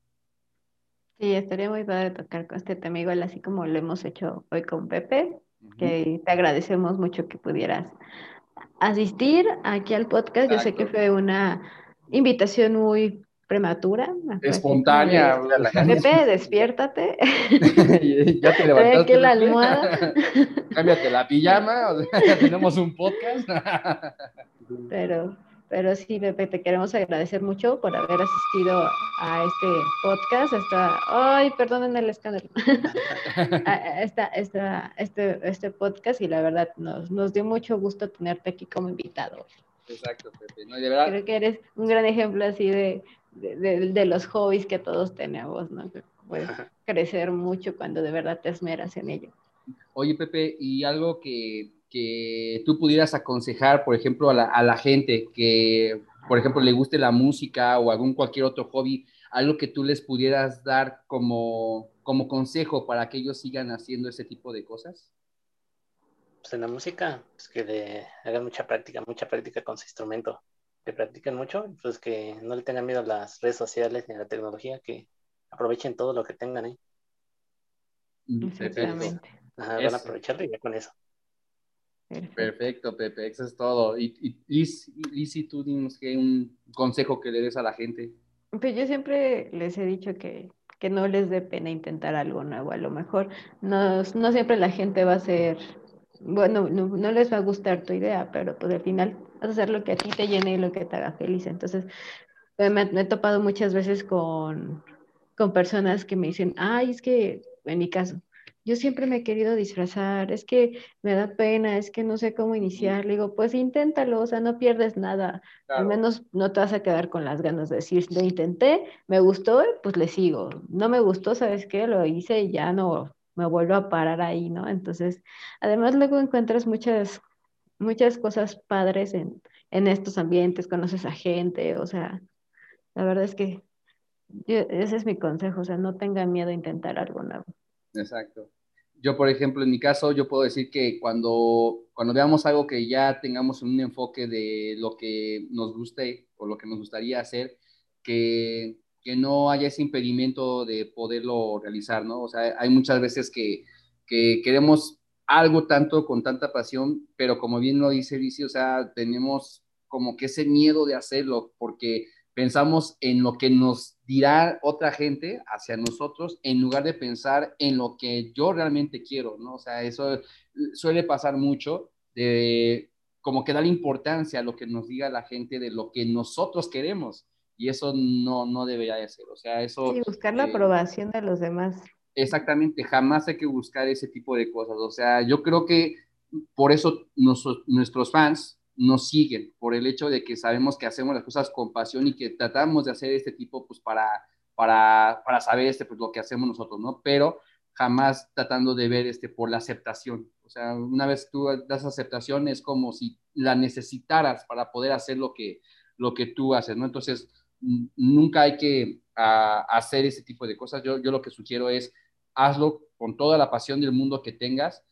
Sí, estaría muy padre tocar con este tema, igual así como lo hemos hecho hoy con Pepe, que te agradecemos mucho que pudieras asistir aquí al podcast. Yo sé que fue una invitación muy prematura. Espontánea. Pepe, despiértate. ya te levantaste. aquí la almohada. Cámbiate la pijama, o sea, ya tenemos un podcast. Pero pero sí, Pepe, te queremos agradecer mucho por haber asistido a este podcast. Esta, ay, perdonen el escándalo. esta, esta, este, este podcast y la verdad nos, nos dio mucho gusto tenerte aquí como invitado. Exacto, Pepe. No, de verdad. Creo que eres un gran ejemplo así de, de, de, los hobbies que todos tenemos, ¿no? puedes crecer mucho cuando de verdad te esmeras en ello. Oye, Pepe, y algo que que tú pudieras aconsejar, por ejemplo, a la, a la, gente que, por ejemplo, le guste la música o algún cualquier otro hobby, algo que tú les pudieras dar como, como consejo para que ellos sigan haciendo ese tipo de cosas? Pues en la música, pues que le hagan mucha práctica, mucha práctica con su instrumento, que practiquen mucho, pues que no le tengan miedo a las redes sociales ni a la tecnología, que aprovechen todo lo que tengan ahí. Exactamente. Ajá, van a aprovecharlo y ya con eso. Perfecto. Pepe, eso es todo. Y, y, si tú dinos que un consejo que le des a la gente. Pues yo siempre les he dicho que, que no les dé pena intentar algo nuevo. A lo mejor no, no siempre la gente va a ser, bueno, no, no, les va a gustar tu idea, pero pues al final vas a hacer lo que a ti te llene y lo que te haga feliz. Entonces, me, me he topado muchas veces con, con personas que me dicen, ay, es que en mi caso, yo siempre me he querido disfrazar, es que me da pena, es que no sé cómo iniciar. Le digo, pues inténtalo, o sea, no pierdes nada. Al menos no te vas a quedar con las ganas de decir, lo intenté, me gustó, pues le sigo. No me gustó, ¿sabes qué? Lo hice y ya no me vuelvo a parar ahí, ¿no? Entonces, además luego encuentras muchas, muchas cosas padres en, en estos ambientes, conoces a gente, o sea, la verdad es que ese es mi consejo, o sea, no tengan miedo a intentar algo nuevo. Exacto. Yo, por ejemplo, en mi caso, yo puedo decir que cuando, cuando veamos algo que ya tengamos un enfoque de lo que nos guste o lo que nos gustaría hacer, que, que no haya ese impedimento de poderlo realizar, ¿no? O sea, hay muchas veces que, que queremos algo tanto con tanta pasión, pero como bien lo dice Vici, o sea, tenemos como que ese miedo de hacerlo, porque pensamos en lo que nos dirá otra gente hacia nosotros en lugar de pensar en lo que yo realmente quiero, ¿no? O sea, eso suele pasar mucho de como que darle importancia a lo que nos diga la gente de lo que nosotros queremos y eso no, no debería de ser, o sea, eso... Sí, buscar la eh, aprobación de los demás. Exactamente, jamás hay que buscar ese tipo de cosas, o sea, yo creo que por eso nuestros fans nos siguen, por el hecho de que sabemos que hacemos las cosas con pasión y que tratamos de hacer este tipo, pues para, para, para saber este, pues, lo que hacemos nosotros, ¿no? Pero jamás tratando de ver este, por la aceptación. O sea, una vez tú das aceptación es como si la necesitaras para poder hacer lo que, lo que tú haces, ¿no? Entonces, nunca hay que hacer ese tipo de cosas. Yo, yo lo que sugiero es hazlo con toda la pasión del mundo que tengas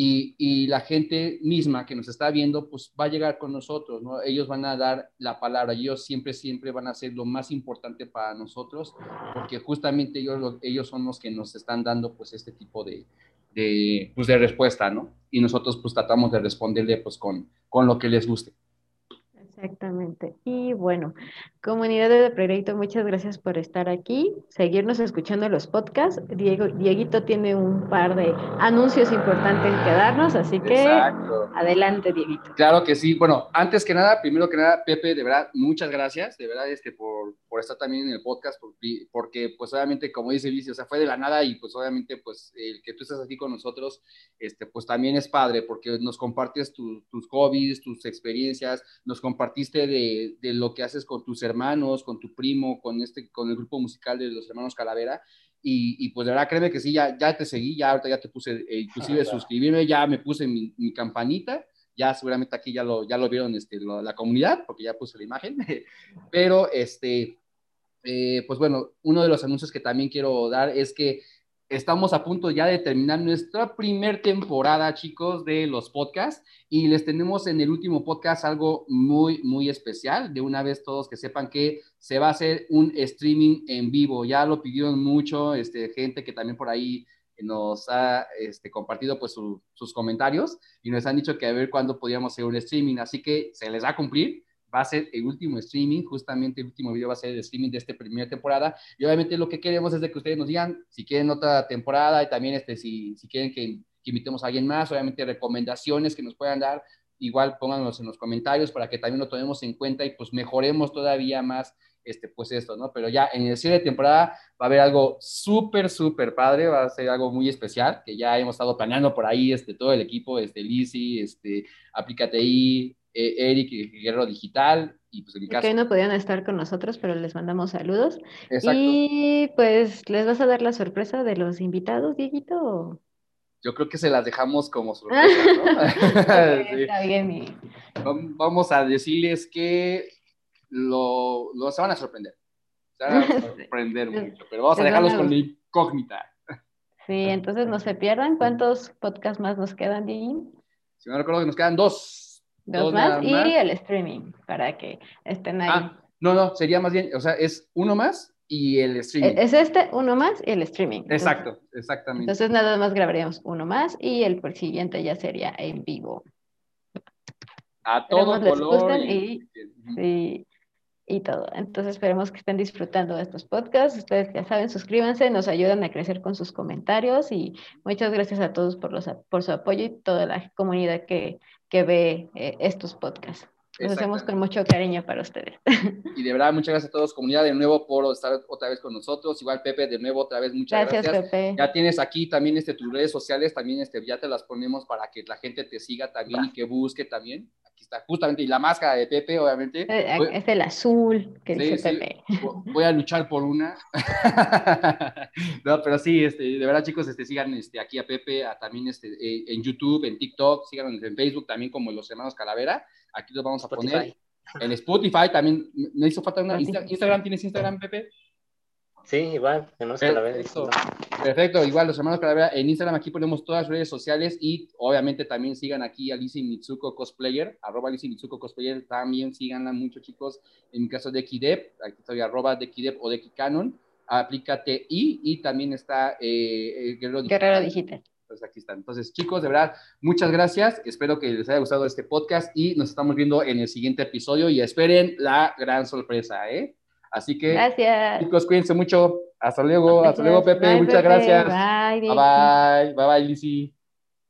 y, la gente misma que nos está viendo, pues va a llegar con nosotros, ¿no? Ellos van a dar la palabra, ellos siempre, siempre van a ser lo más importante para nosotros, porque justamente ellos, ellos son los que nos están dando, pues, este tipo de, de, pues, de respuesta, ¿no? Y nosotros, pues, tratamos de responderle, pues, con, con lo que les guste. Exactamente. Y bueno, comunidad de Proyecto, muchas gracias por estar aquí, seguirnos escuchando los podcasts. Diego, Dieguito tiene un par de anuncios importantes que darnos, así que adelante, Dieguito. Claro que sí. Bueno, antes que nada, primero que nada, Pepe, de verdad, muchas gracias, de verdad, este, por, por estar también en el podcast, porque, pues obviamente, como dice Vici, o sea, fue de la nada y pues obviamente, pues el que tú estés aquí con nosotros, este, pues también es padre, porque nos compartes tus hobbies, tus experiencias, nos compartiste de, de, lo que haces con tus hermanos, con tu primo, con, este, con el grupo musical de los hermanos Calavera. Y, y pues de verdad, créeme que sí, ya, ya te seguí, ya ahorita ya te puse, eh, inclusive ah, suscribirme, ya me puse mi, mi, campanita, ya seguramente aquí ya lo, ya lo vieron este, la comunidad, porque ya puse la imagen, pero este, eh, pues bueno, uno de los anuncios que también quiero dar es que Estamos a punto ya de terminar nuestra primer temporada, chicos, de los podcasts y les tenemos en el último podcast algo muy, muy especial. De una vez todos que sepan que se va a hacer un streaming en vivo. Ya lo pidieron mucho, este, gente que también por ahí nos ha este, compartido pues sus comentarios y nos han dicho que a ver cuándo podíamos hacer un streaming. Así que se les va a cumplir va a ser el último streaming, justamente el último video va a ser el streaming de esta primera temporada. Y obviamente lo que queremos es de que ustedes nos digan si quieren otra temporada y también este, si, si quieren que, invitemos a alguien más, obviamente recomendaciones que nos puedan dar, igual pónganlos en los comentarios para que también lo tomemos en cuenta y pues mejoremos todavía más este, pues esto, ¿no? Pero ya en el cierre de temporada va a haber algo súper, súper padre, va a ser algo muy especial, que ya hemos estado planeando por ahí, este, todo el equipo, este, Lizzy, este, Aplícate ahí, eh, Eric Guerrero Digital y pues en mi caso. Que no podían estar con nosotros, pero les mandamos saludos. Y pues, ¿les vas a dar la sorpresa de los invitados, Dieguito? Yo creo que se las dejamos como sorpresa, ¿no? Está bien. Vamos a decirles que lo, lo, se van a sorprender. Se van a sorprender mucho, pero vamos a dejarlos con la incógnita. Sí, entonces no se pierdan. ¿Cuántos podcasts más nos quedan, Diego? Si no recuerdo que nos quedan dos. Dos, más y el streaming para que estén ahí. Ah, no, no, sería más bien, o sea, es uno más y el streaming. Es este, uno más y el streaming. Exacto, exactamente. Entonces nada más grabaríamos uno más y el siguiente ya sería en vivo. A todo color. Y, y, y, todo. Entonces esperemos que estén disfrutando de estos podcasts. Ustedes ya saben, suscríbanse, nos ayudan a crecer con sus comentarios y muchas gracias a todos por, los, por su apoyo y toda la comunidad que que ve eh, estos podcasts. Los hacemos con mucho cariño para ustedes. Y de verdad, muchas gracias a todos, comunidad, de nuevo por estar otra vez con nosotros. Igual, Pepe, de nuevo, otra vez, muchas gracias. Gracias, Pepe. Ya tienes aquí también este, tus redes sociales, también este, ya te las ponemos para que la gente te siga también y que busque también. Aquí está, justamente, y la máscara de Pepe, obviamente. Eh, es el azul que dice Pepe. Voy a luchar por una. no, pero sí, este, de verdad, chicos, este, sigan este, aquí a Pepe, a, también este, eh, en YouTube, en TikTok, síganos en Facebook, también como los hermanos Calavera Aquí lo vamos a poner. En Spotify también. Me hizo falta una. Instagram, ¿tienes Instagram, Pepe? Sí, igual, hermanos Calavera. Perfecto, igual los hermanos Calavera. En Instagram aquí ponemos todas las redes sociales y obviamente también sigan aquí a Lizzie Mitsuko Cosplayer, arroba Lizzie Mitsuko Cosplayer, también síganla mucho chicos. En mi caso de Kidep, aquí estoy arroba de Kidep o de Kikanon, aplícate y, y también está eh, Guerrero Digital. Guerrero Digital. Pues aquí están. Entonces, chicos, de verdad, muchas gracias. Espero que les haya gustado este podcast y nos estamos viendo en el siguiente episodio y esperen la gran sorpresa, ¿eh? Así que, Gracias. chicos, cuídense mucho. Hasta luego, hasta luego. Pepe. Bye, Muchas Pepe. gracias. Bye, Bye bye, bye bye, Lizzy.